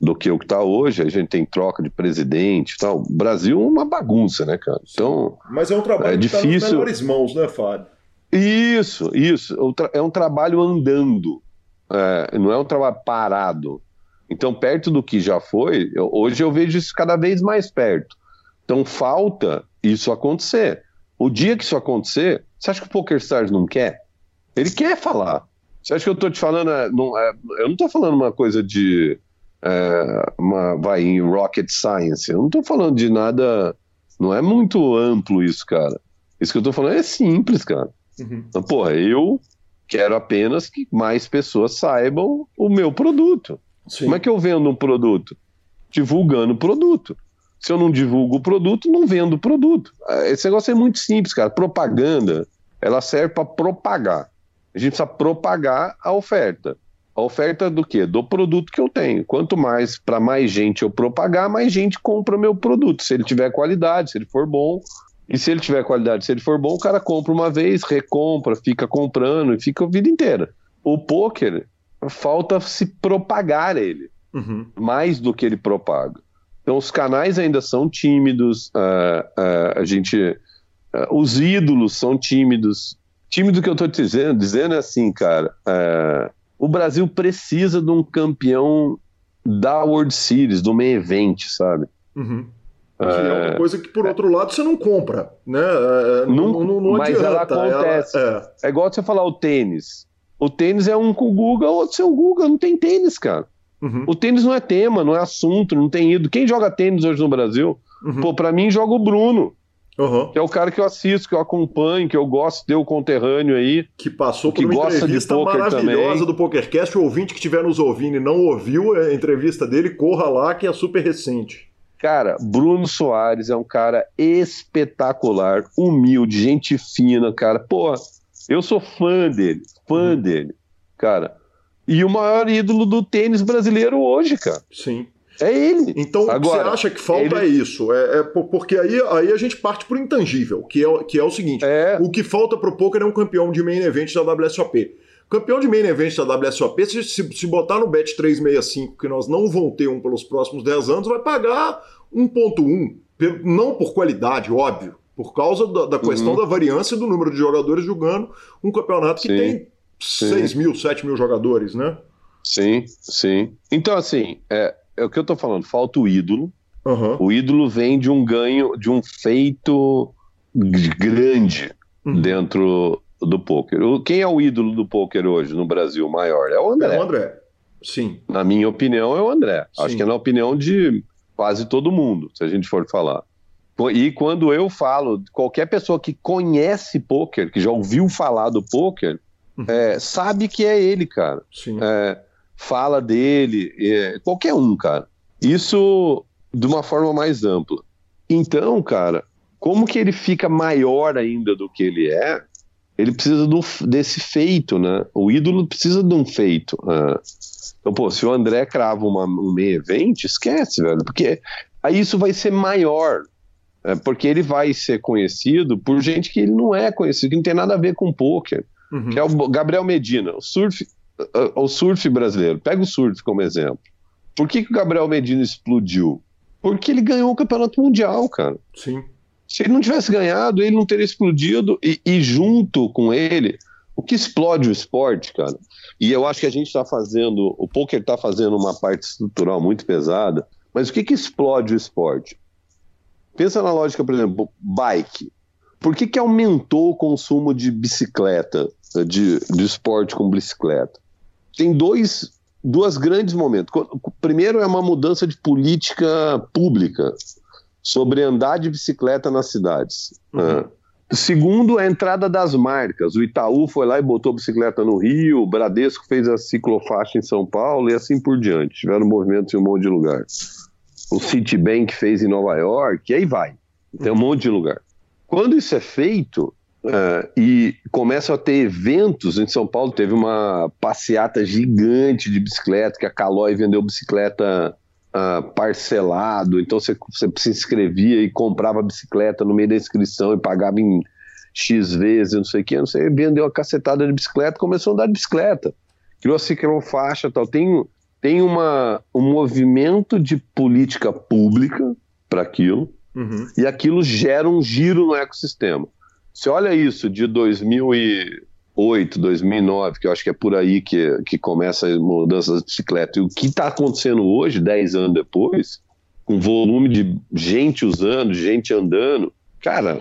do que o que está hoje. A gente tem troca de presidente tal. O Brasil é uma bagunça, né, cara? Então. Mas é um trabalho é que difícil... tá nas melhores mãos, né, Fábio? Isso, isso. É um trabalho andando. É, não é um trabalho parado. Então, perto do que já foi, eu, hoje eu vejo isso cada vez mais perto. Então, falta isso acontecer. O dia que isso acontecer, você acha que o PokerStars não quer? Ele quer falar. Você acha que eu estou te falando. É, não, é, eu não estou falando uma coisa de. É, uma, vai em rocket science. Eu não estou falando de nada. Não é muito amplo isso, cara. Isso que eu estou falando é simples, cara. Uhum. Então, porra, eu quero apenas que mais pessoas saibam o meu produto. Sim. Como é que eu vendo um produto? Divulgando o produto. Se eu não divulgo o produto, não vendo o produto. Esse negócio é muito simples, cara. Propaganda, ela serve para propagar. A gente precisa propagar a oferta. A oferta do quê? Do produto que eu tenho. Quanto mais para mais gente eu propagar, mais gente compra meu produto. Se ele tiver qualidade, se ele for bom, e se ele tiver qualidade, se ele for bom, o cara compra uma vez, recompra, fica comprando e fica a vida inteira. O poker, falta se propagar ele, uhum. mais do que ele propaga. Então os canais ainda são tímidos, uh, uh, a gente, uh, os ídolos são tímidos. Tímido que eu estou dizendo, dizendo é assim, cara, o Brasil precisa de um campeão da World Series, do main event, sabe? Uhum. Que é uma é. coisa que, por outro lado, você não compra, né? É, não, não, não mas adianta. ela acontece. Ela, é. é igual você falar o tênis. O tênis é um com o Guga, outro sem o Guga. Não tem tênis, cara. Uhum. O tênis não é tema, não é assunto, não tem ido. Quem joga tênis hoje no Brasil? Uhum. Pô, pra mim joga o Bruno. Uhum. Que é o cara que eu assisto, que eu acompanho, que eu gosto de ter o conterrâneo aí. Que passou por uma entrevista maravilhosa também. do PokerCast. O ouvinte que estiver nos ouvindo e não ouviu a entrevista dele, corra lá, que é super recente. Cara, Bruno Soares é um cara espetacular, humilde, gente fina, cara. Pô, eu sou fã dele, fã uhum. dele, cara. E o maior ídolo do tênis brasileiro hoje, cara. Sim. É ele. Então, Agora, você acha que falta ele... é isso? É, é, porque aí, aí a gente parte pro intangível, que é, que é o seguinte: é... o que falta pro poker é um campeão de main event da WSOP. Campeão de main event da WSOP, se, se, se botar no bet 365, que nós não vamos ter um pelos próximos 10 anos, vai pagar 1.1, não por qualidade, óbvio, por causa da, da questão uhum. da variância do número de jogadores jogando um campeonato que sim, tem 6 mil, 7 mil jogadores, né? Sim, sim. Então, assim, é, é o que eu tô falando, falta o ídolo. Uhum. O ídolo vem de um ganho, de um feito grande uhum. dentro do poker. Quem é o ídolo do poker hoje no Brasil maior? É o André. É o André. Sim. Na minha opinião, é o André. Sim. Acho que é na opinião de quase todo mundo, se a gente for falar. E quando eu falo, qualquer pessoa que conhece poker, que já ouviu falar do poker, uhum. é, sabe que é ele, cara. É, fala dele, é, qualquer um, cara. Isso de uma forma mais ampla. Então, cara, como que ele fica maior ainda do que ele é? ele precisa do, desse feito, né? O ídolo precisa de um feito. Né? Então, pô, se o André crava uma, um meio evento, esquece, velho, porque aí isso vai ser maior. É, porque ele vai ser conhecido por gente que ele não é conhecido, que não tem nada a ver com poker. Uhum. Que é o Gabriel Medina, o surf, o surf brasileiro. Pega o surf como exemplo. Por que, que o Gabriel Medina explodiu? Porque ele ganhou o campeonato mundial, cara. Sim. Se ele não tivesse ganhado, ele não teria explodido. E, e junto com ele, o que explode o esporte, cara? E eu acho que a gente está fazendo, o poker está fazendo uma parte estrutural muito pesada, mas o que, que explode o esporte? Pensa na lógica, por exemplo, bike. Por que, que aumentou o consumo de bicicleta, de, de esporte com bicicleta? Tem dois, duas grandes momentos. O primeiro é uma mudança de política pública sobre andar de bicicleta nas cidades. Uhum. Né? Segundo, a entrada das marcas. O Itaú foi lá e botou bicicleta no Rio, o Bradesco fez a ciclofaixa em São Paulo e assim por diante. Tiveram movimentos em um monte de lugar. O Citibank fez em Nova York, e aí vai. Tem um uhum. monte de lugar. Quando isso é feito, Uh, e começam a ter eventos. Em São Paulo teve uma passeata gigante de bicicleta, que a Calói vendeu bicicleta uh, parcelado, então você, você se inscrevia e comprava bicicleta no meio da inscrição e pagava em X vezes, não sei o que, não sei, vendeu uma cacetada de bicicleta, começou a andar de bicicleta, criou a ciclofaixa tal. Tem, tem uma, um movimento de política pública para aquilo, uhum. e aquilo gera um giro no ecossistema. Você olha isso de 2008 2008, 2009, que eu acho que é por aí que, que começa a mudança da bicicleta. E o que está acontecendo hoje, 10 anos depois, com volume de gente usando, gente andando, cara,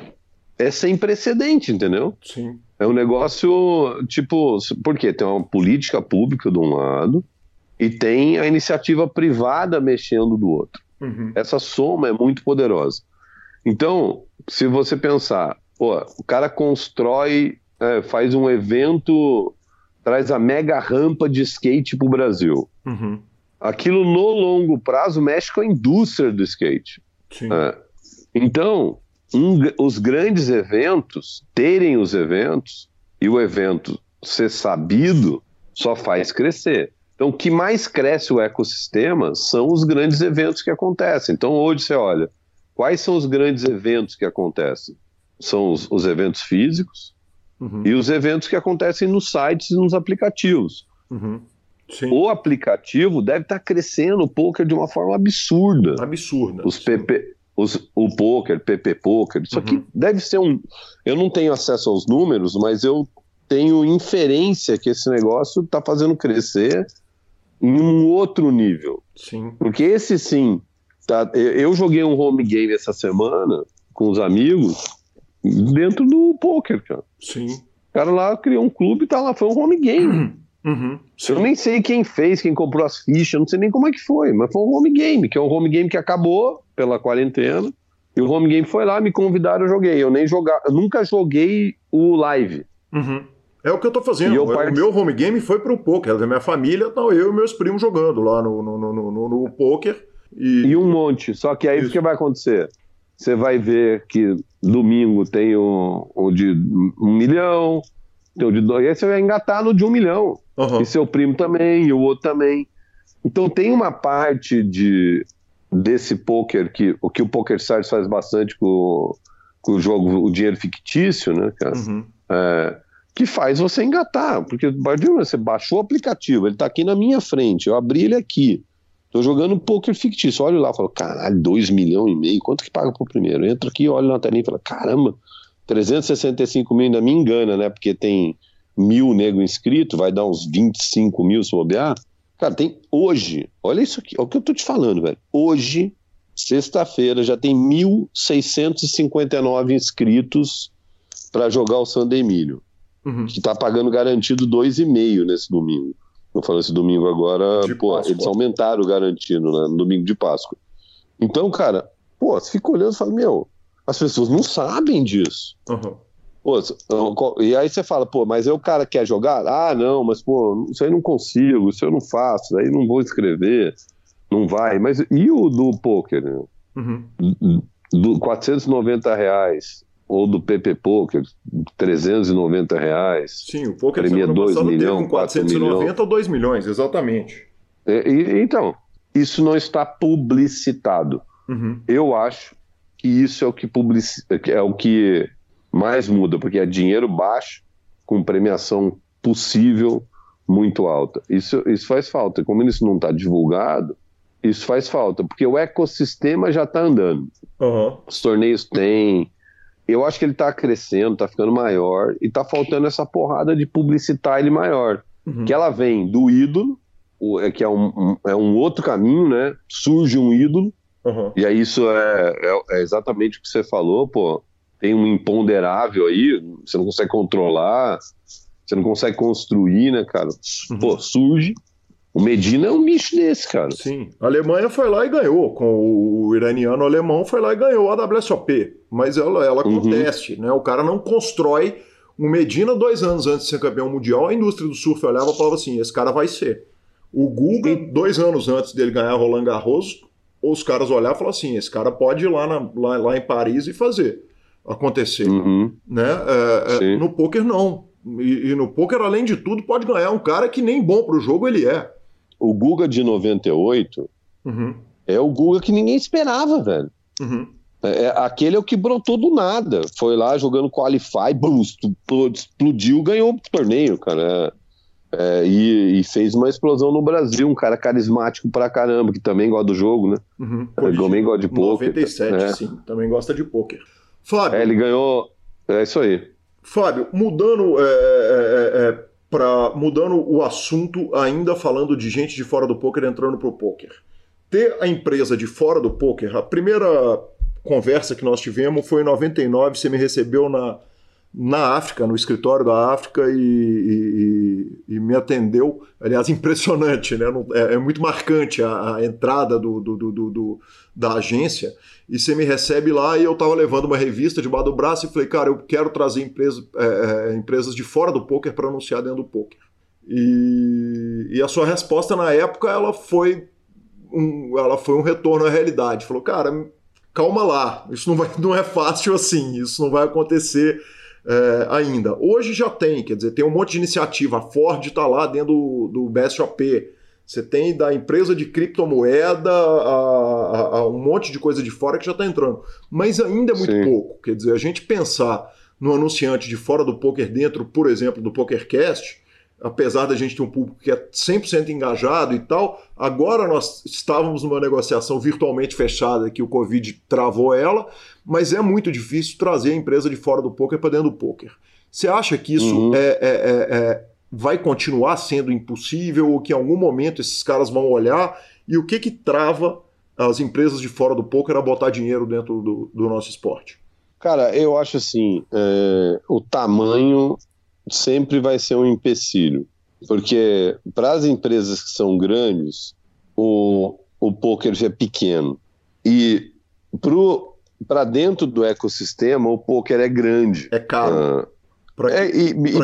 é sem precedente, entendeu? Sim. É um negócio, tipo, porque tem uma política pública de um lado e tem a iniciativa privada mexendo do outro. Uhum. Essa soma é muito poderosa. Então, se você pensar, pô, o cara constrói, é, faz um evento, traz a mega rampa de skate para o Brasil. Uhum. Aquilo no longo prazo mexe com a indústria do skate. É. Então, um, os grandes eventos, terem os eventos e o evento ser sabido, só faz crescer. Então, o que mais cresce o ecossistema são os grandes eventos que acontecem. Então, hoje você olha, quais são os grandes eventos que acontecem? São os, os eventos físicos Uhum. e os eventos que acontecem nos sites e nos aplicativos. Uhum. O aplicativo deve estar crescendo o poker de uma forma absurda. Absurda. Os PP, os, o poker, PP Poker, isso aqui Uhum. deve ser um. Eu não tenho acesso aos números, mas eu tenho inferência que esse negócio está fazendo crescer em um outro nível. Sim. Porque esse sim. Tá, eu joguei um home game essa semana com os amigos dentro do poker, cara. Sim. O cara lá criou um clube e tá lá, foi um home game. Uhum. Sim. Eu nem sei quem fez, quem comprou as fichas, não sei nem como é que foi, mas foi um home game, que é um home game que acabou pela quarentena. E o home game foi lá, me convidaram, eu joguei. Eu nem jogar, eu nunca joguei o live. Uhum. É o que eu tô fazendo. Eu O part- meu home game foi pro poker. Da minha família, então eu e meus primos jogando lá no, no, no, no, no- no poker. E, E um monte. Só que aí Isso. o que vai acontecer? Você vai ver que domingo tem o, o de um milhão, tem o de dois, e aí você vai engatar no de um milhão. Aham. E seu primo também, e o outro também. Então tem uma parte de desse poker que o que o Poker Stars faz bastante com, o- com o jogo, o dinheiro fictício, né, cara? Uhum. É, que faz você engatar, porque você baixou o aplicativo, ele tá aqui na minha frente, eu abri ele aqui, tô jogando poker fictício, olho lá, falo, caralho, 2 milhões e meio, quanto que paga pro primeiro? Eu entro aqui, olho na telinha e falo, caramba, 365 mil ainda me engana, né, porque tem mil nego inscrito, vai dar uns 25 mil se bobear. Cara, tem hoje, olha isso aqui, olha o que eu tô te falando, velho, hoje, sexta-feira, já tem 1.659 inscritos para jogar o San Emílio Uhum. que tá pagando garantido 2,5 nesse domingo. Eu falo esse domingo agora, De pô, Páscoa. eles aumentaram o garantido né, no domingo de Páscoa. Então, cara, pô, você fica olhando e fala, meu, as pessoas não sabem disso. Aham. Pô, e aí você fala, pô, mas aí o cara quer jogar? Ah, não, mas pô, isso aí não consigo, isso eu não faço, aí não vou escrever, não vai. Mas e o do poker? Né? Uhum. Do 490 reais, ou do PP Poker, 390 reais. Sim, o poker Premia semana dois passada teve milhão, um quatro 490 ou 2 milhões, exatamente. E- e- então, isso não está publicitado. Uhum. Eu acho que isso é o que, publici- é o que mais muda, porque é dinheiro baixo com premiação possível muito alta. Isso, isso faz falta. Como isso não está divulgado, isso faz falta, porque o ecossistema já está andando. Aham. Os torneios têm. Eu acho que ele está crescendo, está ficando maior, e está faltando essa porrada de publicitar ele maior. Uhum. Que ela vem do ídolo, é que é um, um- é um outro caminho, né? Surge um ídolo, Aham. e aí isso é, é- é exatamente o que você falou, pô. Tem um imponderável aí, você não consegue controlar, você não consegue construir, né, cara? Uhum. Pô, surge. O Medina é um bicho desse, cara. Sim. A Alemanha foi lá e ganhou. Com o iraniano alemão foi lá e ganhou a WSOP. Mas ela, ela Uhum. acontece, né? O cara não constrói. O Medina, dois anos antes de ser campeão mundial, a indústria do surf olhava e falava assim: esse cara vai ser. O Guga, dois anos antes dele ganhar Roland Garros, os caras olhavam e falavam assim: esse cara pode ir lá, na- lá, lá em Paris e fazer acontecer. Uhum. né? É, é, no poker não. E, e no poker, além de tudo, pode ganhar um cara que nem bom pro jogo ele é. O Guga de 98 Uhum, é o Guga que ninguém esperava, velho. uhum, É, é- aquele é o que brotou do nada. Foi lá jogando Qualify, bum, expl- explodiu, ganhou o torneio, cara. É, e, e fez uma explosão no Brasil. Um cara carismático pra caramba, que também gosta do jogo, né? uhum. Ele também gosta de poker. 97, É. sim. Também gosta de poker. Fábio, É, ele ganhou. É isso aí. Fábio, mudando é, é, é, para mudando o assunto, ainda falando de gente de fora do poker entrando pro poker. Ter a empresa de fora do poker, a primeira conversa que nós tivemos foi em 99, você me recebeu na, na África, no escritório da África, e, e, e me atendeu. Aliás, impressionante, né? É, é muito marcante a, a entrada do, do, do, do, da agência. E você me recebe lá e eu estava levando uma revista debaixo do braço e falei, cara, eu quero trazer empresa, é, é empresas de fora do poker para anunciar dentro do poker. E, e, a sua resposta na época ela foi um, ela foi um retorno à realidade. Falou, cara, calma lá, isso não, vai, não é fácil assim, isso não vai acontecer é, ainda. Hoje já tem, quer dizer, tem um monte de iniciativa. A Ford está lá dentro do, do BSOP. Você tem da empresa de criptomoeda a, a, a, um monte de coisa de fora que já está entrando. Mas ainda é muito Sim. pouco. Quer dizer, a gente pensar no anunciante de fora do poker dentro, por exemplo, do PokerCast, apesar da gente ter um público que é 100% engajado e tal, agora nós estávamos numa negociação virtualmente fechada que o Covid travou ela, mas é muito difícil trazer a empresa de fora do poker para dentro do poker. Você acha que isso uhum. é, é, é, é, vai continuar sendo impossível ou que em algum momento esses caras vão olhar e o que que trava as empresas de fora do poker a botar dinheiro dentro do, do nosso esporte? Cara, eu acho assim, é, o tamanho sempre vai ser um empecilho, porque para as empresas que são grandes, o, o poker já é pequeno. E para dentro do ecossistema, o poker é grande. É caro. Ah, para é,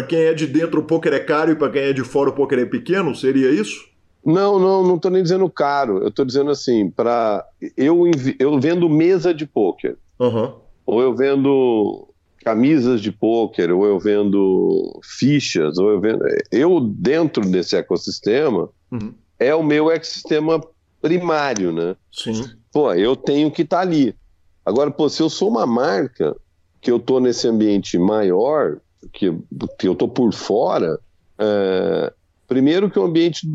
quem é de dentro, o poker é caro e para quem é de fora, o poker é pequeno? Seria isso? Não, não, não estou nem dizendo caro. Eu estou dizendo assim, para eu, eu vendo mesa de poker. Uhum. Ou eu vendo camisas de pôquer, ou eu vendo fichas, ou eu vendo. Eu, dentro desse ecossistema, uhum. é o meu ecossistema primário, né? Sim. Pô, eu tenho que estar tá ali. Agora, pô, se eu sou uma marca que eu tô nesse ambiente maior, que, que eu tô por fora, é, primeiro que o ambiente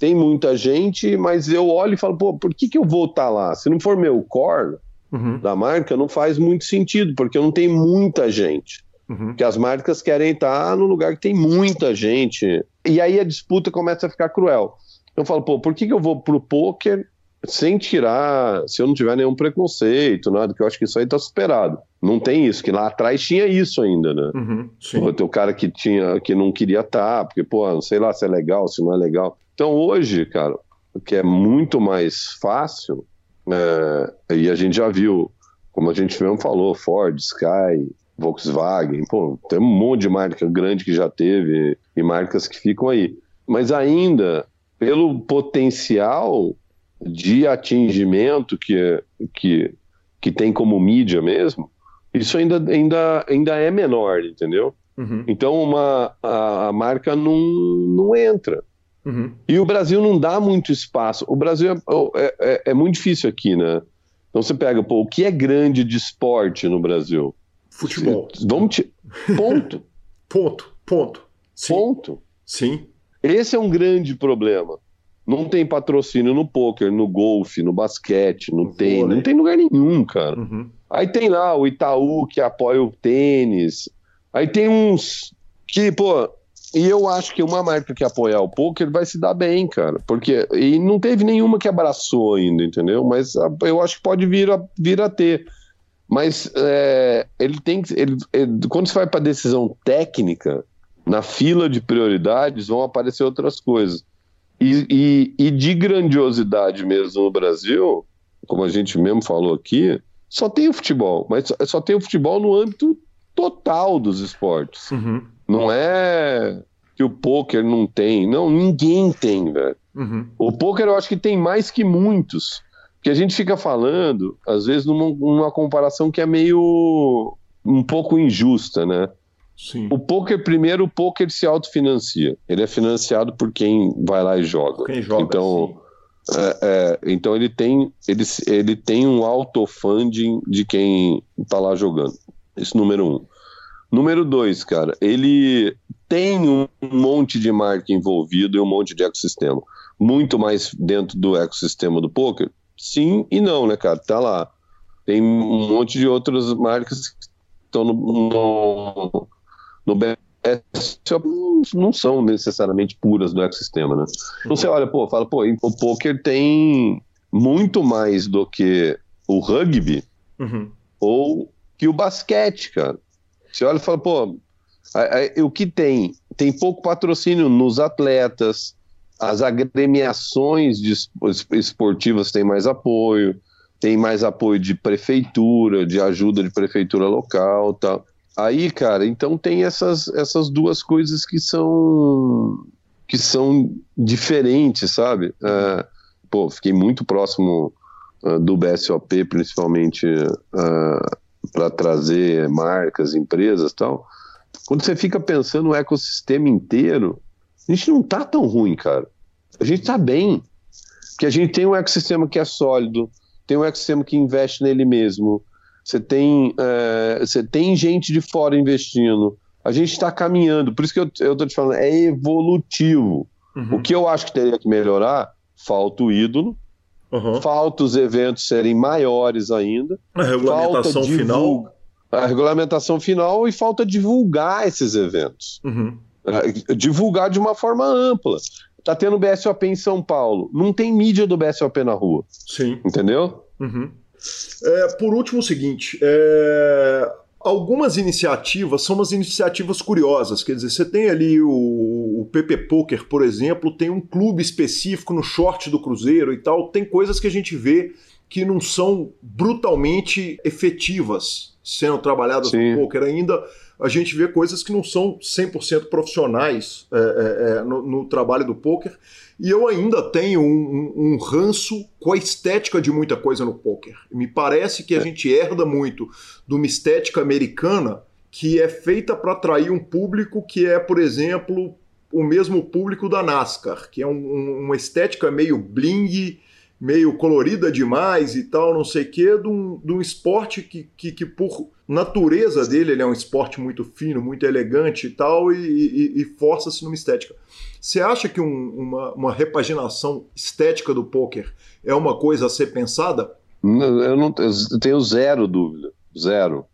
tem muita gente, mas eu olho e falo, pô, por que, que eu vou estar tá lá? Se não for meu core, uhum. da marca, não faz muito sentido, porque não tem muita gente. Uhum. Porque as marcas querem estar no lugar que tem muita gente. E aí a disputa começa a ficar cruel. Eu falo, pô, por que, que eu vou pro poker sem tirar, se eu não tiver nenhum preconceito, nada, que eu acho que isso aí tá superado. Não tem isso, que lá atrás tinha isso ainda, né? Uhum. Tem o cara que tinha, que não queria estar, tá, porque, pô, não sei lá se é legal, se não é legal. Então hoje, cara, o que é muito mais fácil é, e a gente já viu, como a gente mesmo falou, Ford, Sky, Volkswagen, pô, tem um monte de marca grande que já teve e marcas que ficam aí. Mas ainda, pelo potencial de atingimento que, que, que tem como mídia mesmo, isso ainda, ainda, ainda é menor, entendeu? Uhum. Então uma, a, a, marca não, não entra. Uhum. E o Brasil não dá muito espaço. O Brasil é, é, é, é, muito difícil aqui, né? Então você pega, pô, o que é grande de esporte no Brasil? Futebol. Vamos te... Ponto. ponto. Ponto. Sim. Ponto. Sim. Esse é um grande problema. Não tem patrocínio no poker, no golfe, no basquete, não tem, não tem lugar nenhum, cara. Uhum. Aí tem lá o Itaú que apoia o tênis. Aí tem uns que, pô, e eu acho que uma marca que apoiar o poker vai se dar bem, cara. Porque. E não teve nenhuma que abraçou ainda, entendeu? Mas eu acho que pode vir a, vir a ter. Mas é, ele tem que. Ele, ele, quando você vai para decisão técnica, na fila de prioridades vão aparecer outras coisas. E, e, e de grandiosidade mesmo no Brasil, como a gente mesmo falou aqui, só tem o futebol. Mas só, só tem o futebol no âmbito total dos esportes. Uhum. Não é que o poker não tem. Não, ninguém tem, velho. Uhum. O poker eu acho que tem mais que muitos. Porque a gente fica falando, às vezes, numa, numa comparação que é meio um pouco injusta, né? Sim. O poker, primeiro, o poker se autofinancia. Ele é financiado por quem vai lá e joga. Quem joga então, é, é, então ele tem, ele, ele tem um autofunding de quem tá lá jogando. Esse número um. Número dois, cara, ele tem um monte de marca envolvido e um monte de ecossistema. Muito mais dentro do ecossistema do poker? Sim e não, né, cara? Tá lá. Tem um monte de outras marcas estão no, no, no não são necessariamente puras do ecossistema, né? Então você olha, pô, fala, pô, o poker tem muito mais do que o rugby uhum. ou que o basquete, cara. Você olha e fala, pô, o que tem? Tem pouco patrocínio nos atletas, as agremiações esportivas têm mais apoio, tem mais apoio de prefeitura, de ajuda de prefeitura local tal. Aí, cara, então tem essas, essas duas coisas que são que são diferentes, sabe? Uh, pô, fiquei muito próximo uh, do BSOP, principalmente uh, para trazer marcas, empresas tal. Quando você fica pensando no ecossistema inteiro, a gente não tá tão ruim, cara. A gente tá bem. Porque a gente tem um ecossistema que é sólido, tem um ecossistema que investe nele mesmo, você tem, é, você tem gente de fora investindo. A gente está caminhando, por isso que eu, eu tô te falando, é evolutivo. Uhum. O que eu acho que teria que melhorar, falta o ídolo, uhum. falta os eventos serem maiores ainda. A regulamentação final. A regulamentação final e falta divulgar esses eventos. Uhum. É, divulgar de uma forma ampla. Tá tendo BSOP em São Paulo. Não tem mídia do BSOP na rua. Sim. Entendeu? Uhum. É, por último, o seguinte: é, algumas iniciativas são umas iniciativas curiosas. Quer dizer, você tem ali o, o PP Poker, por exemplo, tem um clube específico no short do Cruzeiro e tal. Tem coisas que a gente vê que não são brutalmente efetivas sendo trabalhadas Sim. no poker ainda. A gente vê coisas que não são 100% profissionais é, é, é, no, no trabalho do poker. E eu ainda tenho um, um, um, ranço com a estética de muita coisa no poker. Me parece que a é. gente herda muito de uma estética americana que é feita para atrair um público que é, por exemplo, o mesmo público da NASCAR, que é um, uma estética meio bling, meio colorida demais e tal, não sei o quê, de um, de um esporte que, que, que, por natureza dele, ele é um esporte muito fino, muito elegante e tal, e, e, e força-se numa estética. Você acha que um, uma, uma repaginação estética do poker é uma coisa a ser pensada? Eu, não, eu tenho zero dúvida, zero.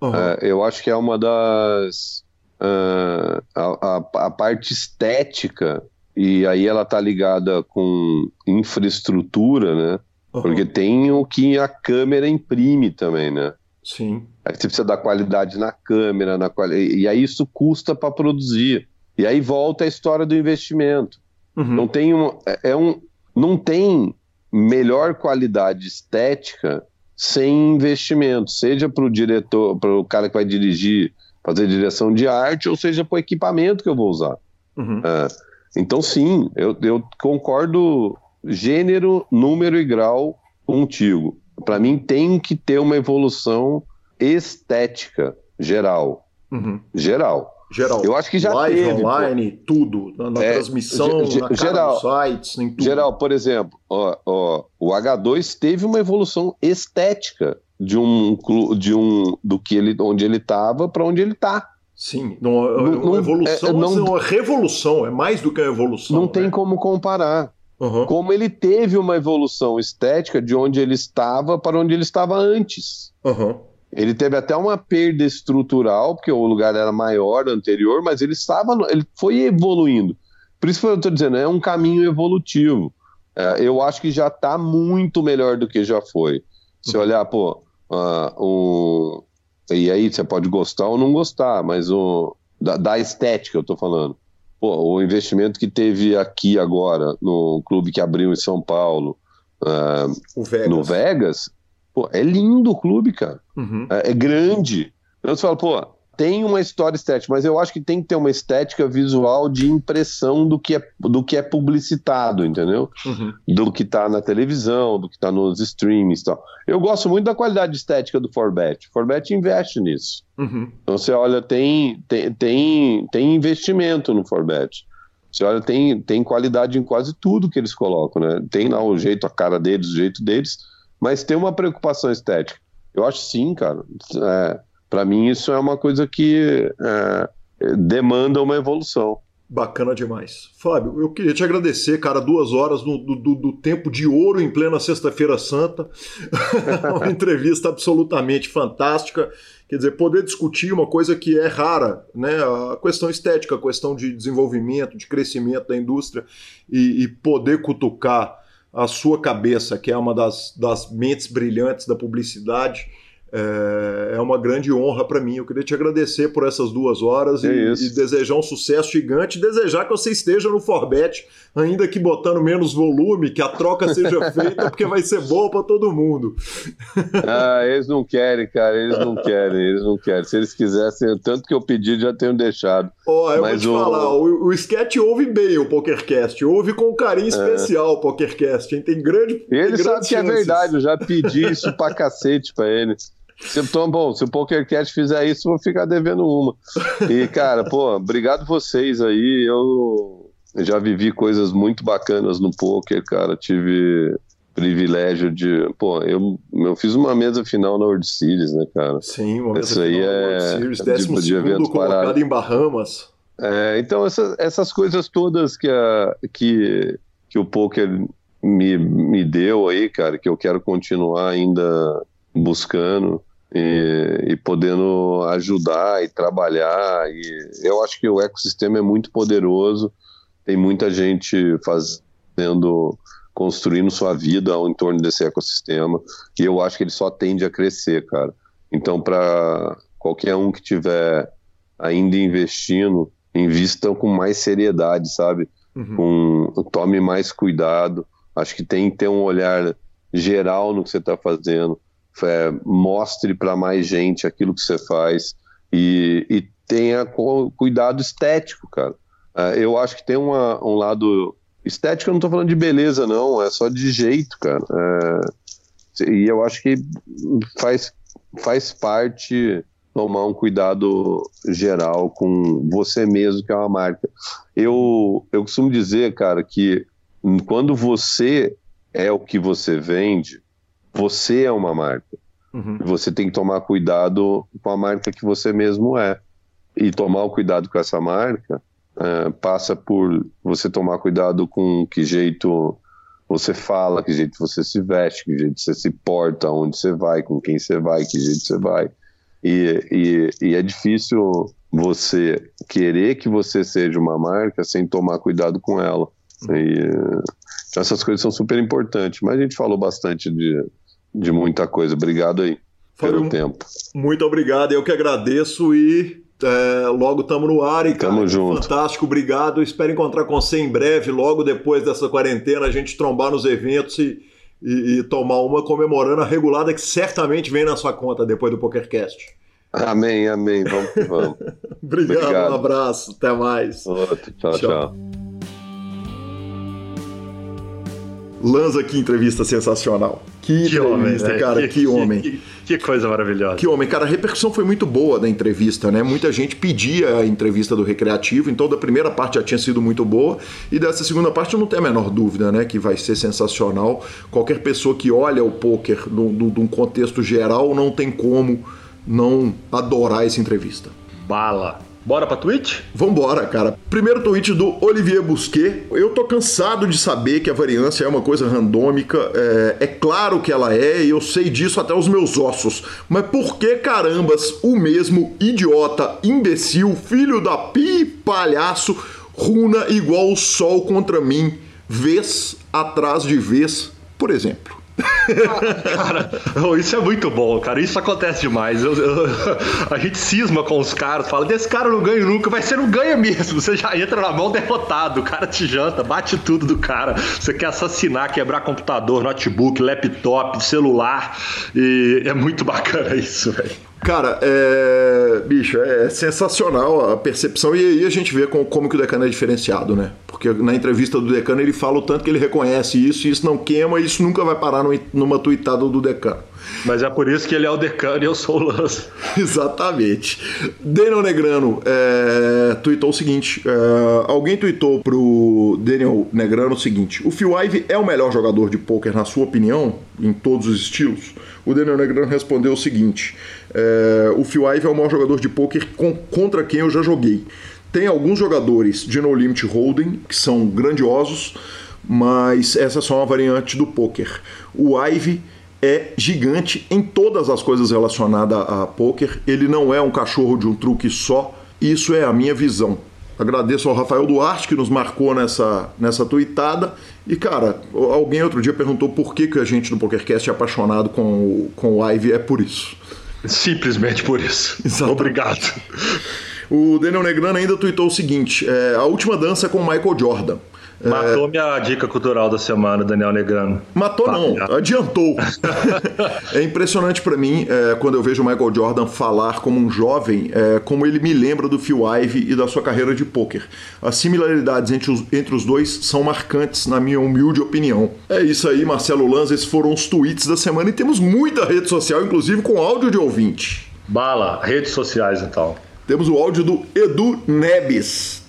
Uhum. É, eu acho que é uma das... Uh, a, a, a parte estética e aí ela tá ligada com infraestrutura, né? Uhum. Porque tem o que a câmera imprime também, né? Sim. Aí você precisa da qualidade na câmera, na quali... e aí isso custa para produzir. E aí volta a história do investimento. Uhum. Não tem um, é, é um, não tem melhor qualidade estética sem investimento, seja para o diretor, para o cara que vai dirigir, fazer direção de arte, ou seja para o equipamento que eu vou usar. Uhum. É. Então, sim, eu, eu concordo gênero, número e grau contigo. Para mim, tem que ter uma evolução estética geral. Uhum. Geral. Geral. Eu acho que já Live, teve. online, pô. tudo. Na, na é, transmissão, ge, na geral, sites, em tudo. Geral, por exemplo, ó, ó, o H2 teve uma evolução estética de um, de um do que ele, onde ele estava para onde ele está. Sim, não, é não, uma evolução, é, não, é uma revolução, é mais do que uma evolução. Não né? tem como comparar. Uhum. Como ele teve uma evolução estética de onde ele estava para onde ele estava antes. Uhum. Ele teve até uma perda estrutural, porque o lugar era maior anterior, mas ele estava, ele foi evoluindo. Por isso que eu estou dizendo, é um caminho evolutivo. É, eu acho que já está muito melhor do que já foi. Se uhum. olhar, pô, uh, um, e aí você pode gostar ou não gostar, mas o, da, da estética eu estou falando. Pô, o investimento que teve aqui agora, no clube que abriu em São Paulo, uh, Vegas. no Vegas, pô, é lindo o clube, cara. Uhum. É, é, grande. Então você fala, pô, tem uma história estética, mas eu acho que tem que ter uma estética visual de impressão do que é, do que é publicitado, entendeu? Uhum. Do que tá na televisão, do que tá nos streamings e tal. Eu gosto muito da qualidade estética do Forbet. Forbet investe nisso. Uhum. Então você olha, tem, tem, tem, tem investimento no Forbet. Você olha, tem, tem qualidade em quase tudo que eles colocam, né? Tem lá o jeito, a cara deles, o jeito deles, mas tem uma preocupação estética. Eu acho sim, cara. É, para mim, isso é uma coisa que é, demanda uma evolução. Bacana demais. Fábio, eu queria te agradecer, cara, duas horas do, do, do tempo de ouro em plena Sexta-feira Santa. uma entrevista absolutamente fantástica. Quer dizer, poder discutir uma coisa que é rara, né? A questão estética, a questão de desenvolvimento, de crescimento da indústria e, e poder cutucar a sua cabeça, que é uma das, das mentes brilhantes da publicidade é, é uma grande honra para mim. Eu queria te agradecer por essas duas horas e, e, desejar um sucesso gigante. Desejar que você esteja no Forbet, ainda que botando menos volume, que a troca seja feita, porque vai ser bom para todo mundo. Ah, eles não querem, cara. Eles não querem, eles não querem. Se eles quisessem, tanto que eu pedi, já tenho deixado. Ó, oh, eu Mas vou te o... falar, o, o sketch ouve bem o PokerCast, ouve com um carinho é. especial é. o PokerCast, hein? Tem grande. Ele sabe que é verdade, eu já pedi isso pra cacete pra eles. Se, então, bom, se o PokerCast fizer isso, vou ficar devendo uma. E, cara, pô, obrigado vocês aí. Eu já vivi coisas muito bacanas no poker, cara. Tive privilégio de. Pô, eu, eu fiz uma mesa final na World Series, né, cara? Sim, uma mesa Isso aí final é, na World Series, décimo de, de colocado parado. em Bahamas. É, então, essas, essas coisas todas que, a, que, que o poker me, me deu aí, cara, que eu quero continuar ainda buscando e, e, podendo ajudar e trabalhar. E eu acho que o ecossistema é muito poderoso, tem muita gente fazendo, construindo sua vida ao entorno desse ecossistema, e eu acho que ele só tende a crescer, cara. Então, para qualquer um que tiver ainda investindo, invista com mais seriedade, sabe? Uhum. Com, tome mais cuidado. Acho que tem que ter um olhar geral no que você está fazendo é, mostre para mais gente aquilo que você faz e, e tenha cuidado estético, cara. É, eu acho que tem uma, um lado estético, eu não estou falando de beleza, não, é só de jeito, cara. É, e eu acho que faz, faz parte tomar um cuidado geral com você mesmo, que é uma marca. Eu, eu costumo dizer, cara, que quando você é o que você vende, você é uma marca. Uhum. Você tem que tomar cuidado com a marca que você mesmo é. E tomar o cuidado com essa marca é, passa por você tomar cuidado com que jeito você fala, que jeito você se veste, que jeito você se porta, onde você vai, com quem você vai, que jeito você vai. E, e, e é difícil você querer que você seja uma marca sem tomar cuidado com ela. Uhum. E, então essas coisas são super importantes. Mas a gente falou bastante de, de muita coisa. Obrigado aí pelo Fábio, tempo. Muito obrigado, eu que agradeço e é, logo estamos no ar e cara, junto. fantástico, obrigado. Espero encontrar com você em breve, logo depois dessa quarentena, a gente trombar nos eventos e, e, e tomar uma comemorando a regulada que certamente vem na sua conta depois do PokerCast. Amém, amém. Vamos que vamos. obrigado, obrigado, um abraço, até mais. Outro, tchau. tchau. tchau. Lanza, que entrevista sensacional. Que, que entrevista, homem, cara, que, que homem. Que, que, coisa maravilhosa. Que homem, cara, a repercussão foi muito boa da entrevista, né? Muita gente pedia a entrevista do Recreativo, então da primeira parte já tinha sido muito boa, e dessa segunda parte eu não tenho a menor dúvida, né? Que vai ser sensacional. Qualquer pessoa que olha o poker num contexto geral não tem como não adorar essa entrevista. Bala. Bora pra Twitch? Vambora, cara. Primeiro tweet do Olivier Busquet. Eu tô cansado de saber que a variância é uma coisa randômica. É, é claro que ela é, e eu sei disso até os meus ossos. Mas por que carambas o mesmo idiota, imbecil, filho da pi, palhaço, runa igual o sol contra mim, vez atrás de vez, por exemplo? cara, isso é muito bom, cara. Isso acontece demais. Eu, eu, a gente cisma com os caras, fala: desse cara eu não ganho nunca, mas você não ganha mesmo. Você já entra na mão derrotado. O cara te janta, bate tudo do cara. Você quer assassinar, quebrar computador, notebook, laptop, celular. E é muito bacana isso, velho. Cara, é... bicho, é sensacional a percepção e aí a gente vê como, que o Decano é diferenciado, né? Porque na entrevista do Decano ele fala o tanto que ele reconhece isso, e isso não queima, e isso nunca vai parar numa tuitada do Decano. Mas é por isso que ele é o Decano e eu sou o Lance. Exatamente. Daniel Negrano é, tweetou o seguinte: é, alguém tweetou pro Daniel Negrano o seguinte: o Phil Ivey é o melhor jogador de pôquer, na sua opinião, em todos os estilos? O Daniel Negrano respondeu o seguinte: é, o Phil Ivey é o maior jogador de pôquer contra quem eu já joguei. Tem alguns jogadores de No Limit Hold'em que são grandiosos, mas essa é só uma variante do poker. O Ivy é gigante em todas as coisas relacionadas a poker. Ele não é um cachorro de um truque só. Isso é a minha visão. Agradeço ao Rafael Duarte que nos marcou nessa, nessa tuitada. E, cara, alguém outro dia perguntou por que, que a gente do PokerCast é apaixonado com o, com o Ivy. É por isso. Simplesmente por isso. Exatamente. Obrigado. O Daniel Negrano ainda tuitou o seguinte: é, a última dança com Michael Jordan. Matou é... minha dica cultural da semana, Daniel Negrano. Matou não, adiantou. é impressionante para mim é, quando eu vejo o Michael Jordan falar como um jovem, é, como ele me lembra do Phil Ivey e da sua carreira de pôquer. As similaridades entre os, entre os dois são marcantes, na minha humilde opinião. É isso aí, Marcelo Lanza, esses foram os tweets da semana e temos muita rede social, inclusive com áudio de ouvinte. Bala, redes sociais então. Temos o áudio do Edu Nebes.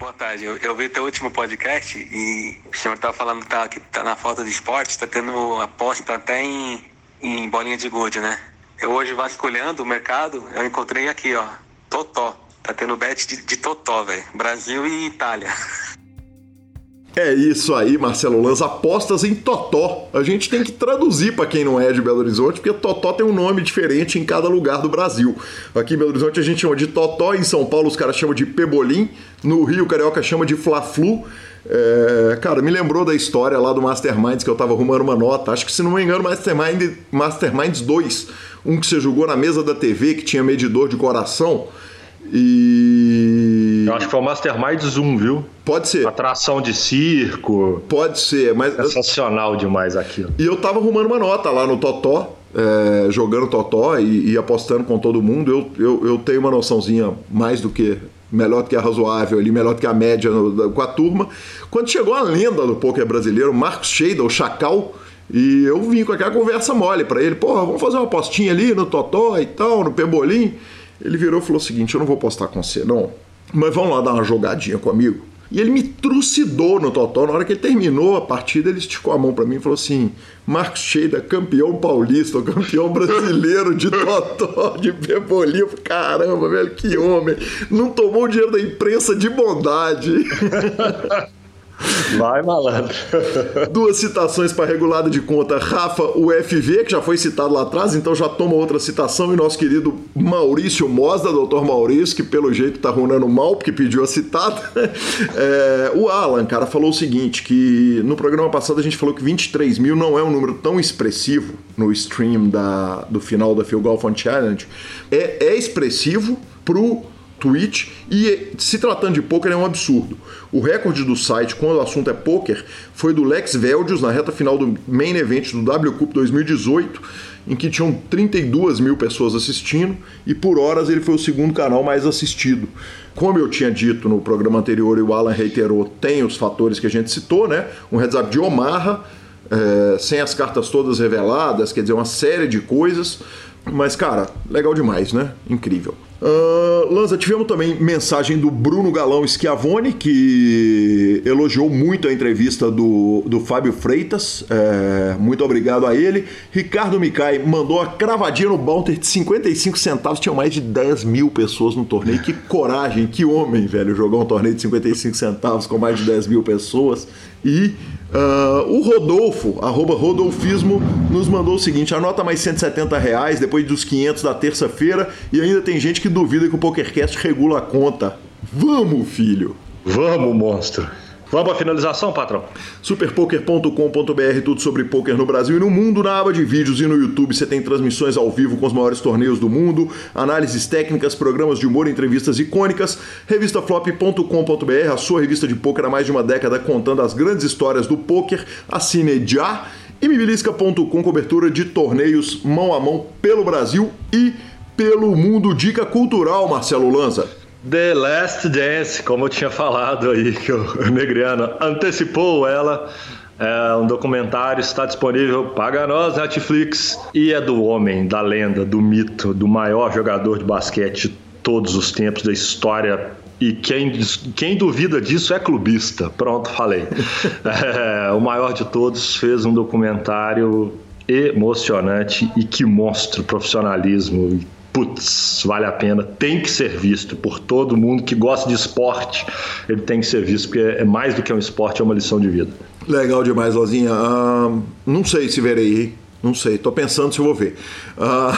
Boa tarde. Eu, eu vi teu último podcast e o senhor estava falando que tá, que tá na falta de esporte, está tendo aposta até em, em bolinha de gude, né? Eu hoje vasculhando o mercado, eu encontrei aqui, ó, Totó. Tá tendo bet de, de Totó, velho. Brasil e Itália. É isso aí, Marcelo Lanz. Apostas em Totó. A gente tem que traduzir para quem não é de Belo Horizonte, porque Totó tem um nome diferente em cada lugar do Brasil. Aqui em Belo Horizonte a gente chama de Totó, em São Paulo os caras chamam de Pebolim, no Rio Carioca chama de Fla-Flu. É, cara, me lembrou da história lá do Masterminds que eu tava arrumando uma nota. Acho que se não me engano, Mastermind, Masterminds 2. Um que você jogou na mesa da TV que tinha medidor de coração. E. Eu acho que foi o Mastermind Zoom, viu? Pode ser. Atração de circo. Pode ser, mas. Sensacional demais aquilo. E eu tava arrumando uma nota lá no Totó, é, jogando Totó e, e, apostando com todo mundo. Eu, eu, eu tenho uma noçãozinha mais do que. Melhor do que a razoável ali, melhor do que a média no, com a turma. Quando chegou a lenda do poker brasileiro, Marcos Sheida, o Chacal, e eu vim com aquela conversa mole para ele: porra, vamos fazer uma apostinha ali no Totó e tal, no Pebolim. Ele virou e falou o seguinte: eu não vou postar com você, não, mas vamos lá dar uma jogadinha comigo. E ele me trucidou no Totó. Na hora que ele terminou a partida, ele esticou a mão para mim e falou assim: Marcos Sheida, campeão paulista, campeão brasileiro de Totó, de Pebolim. Caramba, velho, que homem! Não tomou o dinheiro da imprensa de bondade. Vai, malandro. Duas citações para regulada de conta. Rafa, o FV, que já foi citado lá atrás, então já toma outra citação. E nosso querido Maurício Mosda, doutor Maurício, que pelo jeito tá runando mal, porque pediu a citada. É, o Alan, cara, falou o seguinte: que no programa passado a gente falou que 23 mil não é um número tão expressivo no stream da, do final da Phil Golf on Challenge. É, é expressivo pro Twitch e se tratando de poker é um absurdo. O recorde do site quando o assunto é poker foi do Lex Veldius na reta final do main event do W Cup 2018, em que tinham 32 mil pessoas assistindo e por horas ele foi o segundo canal mais assistido. Como eu tinha dito no programa anterior e o Alan reiterou, tem os fatores que a gente citou, né? Um heads up de Omaha, é, sem as cartas todas reveladas, quer dizer, uma série de coisas. Mas, cara, legal demais, né? Incrível. Uh, Lanza, tivemos também mensagem do Bruno Galão Schiavone, que elogiou muito a entrevista do, do Fábio Freitas. É, muito obrigado a ele. Ricardo Micai mandou a cravadinha no Bounty de 55 centavos. Tinha mais de 10 mil pessoas no torneio. Que coragem, que homem, velho, jogar um torneio de 55 centavos com mais de 10 mil pessoas. E Uh, o Rodolfo, arroba Rodolfismo, nos mandou o seguinte: anota mais 170 reais depois dos 500 da terça-feira e ainda tem gente que duvida que o PokerCast regula a conta. Vamos, filho! Vamos, monstro! Vamos à finalização, patrão? Superpoker.com.br, tudo sobre poker no Brasil e no mundo. Na aba de vídeos e no YouTube você tem transmissões ao vivo com os maiores torneios do mundo, análises técnicas, programas de humor, entrevistas icônicas. Revistaflop.com.br, a sua revista de poker há mais de uma década contando as grandes histórias do poker. Assine já. E mibilisca.com, cobertura de torneios mão a mão pelo Brasil e pelo mundo. Dica cultural, Marcelo Lanza. The Last Dance, como eu tinha falado aí, que o Negriano antecipou ela. É um documentário, está disponível, paga nós, Netflix. E é do homem, da lenda, do mito, do maior jogador de basquete de todos os tempos da história. E quem, quem duvida disso é clubista. Pronto, falei. É, o maior de todos fez um documentário emocionante e que mostra o profissionalismo putz, vale a pena, tem que ser visto por todo mundo que gosta de esporte. Ele tem que ser visto, porque é mais do que um esporte, é uma lição de vida. Legal demais, Lozinha. Ah, não sei se verei, não sei, tô pensando se eu vou ver. Ah,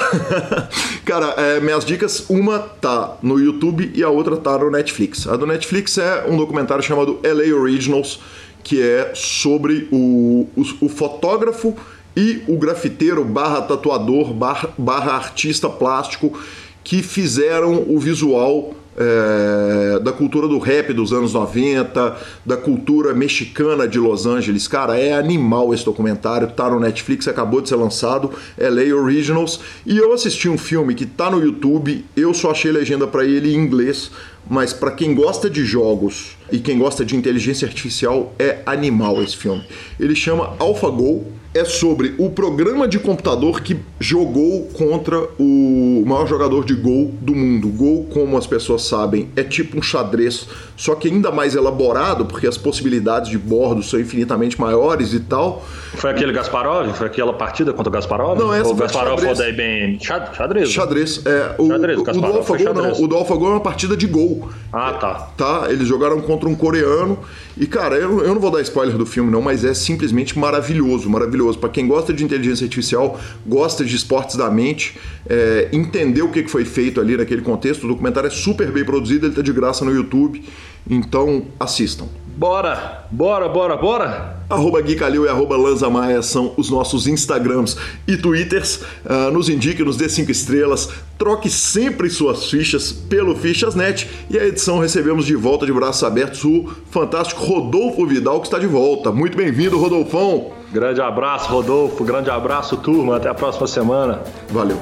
cara, é, minhas dicas, uma tá no YouTube e a outra tá no Netflix. A do Netflix é um documentário chamado LA Originals, que é sobre o, o, o fotógrafo e o grafiteiro barra tatuador barra, artista plástico que fizeram o visual é, da cultura do rap dos anos 90, da cultura mexicana de Los Angeles. Cara, é animal esse documentário, tá no Netflix, acabou de ser lançado, LA Originals. E eu assisti um filme que tá no YouTube, eu só achei legenda para ele em inglês, mas para quem gosta de jogos e quem gosta de inteligência artificial, é animal esse filme. Ele chama AlphaGo é sobre o programa de computador que jogou contra o maior jogador de Go do mundo. Go, como as pessoas sabem, é tipo um xadrez, só que ainda mais elaborado, porque as possibilidades de bordo são infinitamente maiores e tal. Foi aquele Gasparov? Foi aquela partida contra o Gasparov? Não, essa o foi Gasparov xadrez. foi da IBM. Xad- Xadrez? Xadrez, é. O, Xadrez, o do Kasparov, foi AlphaGo não, o do AlphaGo é uma partida de Go. Ah, tá. tá? Eles jogaram contra um coreano. E, cara, eu, eu não vou dar spoiler do filme, não, mas é simplesmente maravilhoso, maravilhoso. Pra quem gosta de inteligência artificial, gosta de esportes da mente, é, entender o que foi feito ali naquele contexto, o documentário é super bem produzido, ele tá de graça no YouTube. Então, assistam. Bora! Bora, bora, bora! Arroba Gui Calil e arroba Lanza Maia são os nossos Instagrams e Twitters. Ah, nos indique, nos dê cinco estrelas. Troque sempre suas fichas pelo Fichas.net. E a edição recebemos de volta de braços abertos o fantástico Rodolfo Vidal, que está de volta. Muito bem-vindo, Rodolfão. Grande abraço, Rodolfo. Grande abraço, turma. Até a próxima semana. Valeu.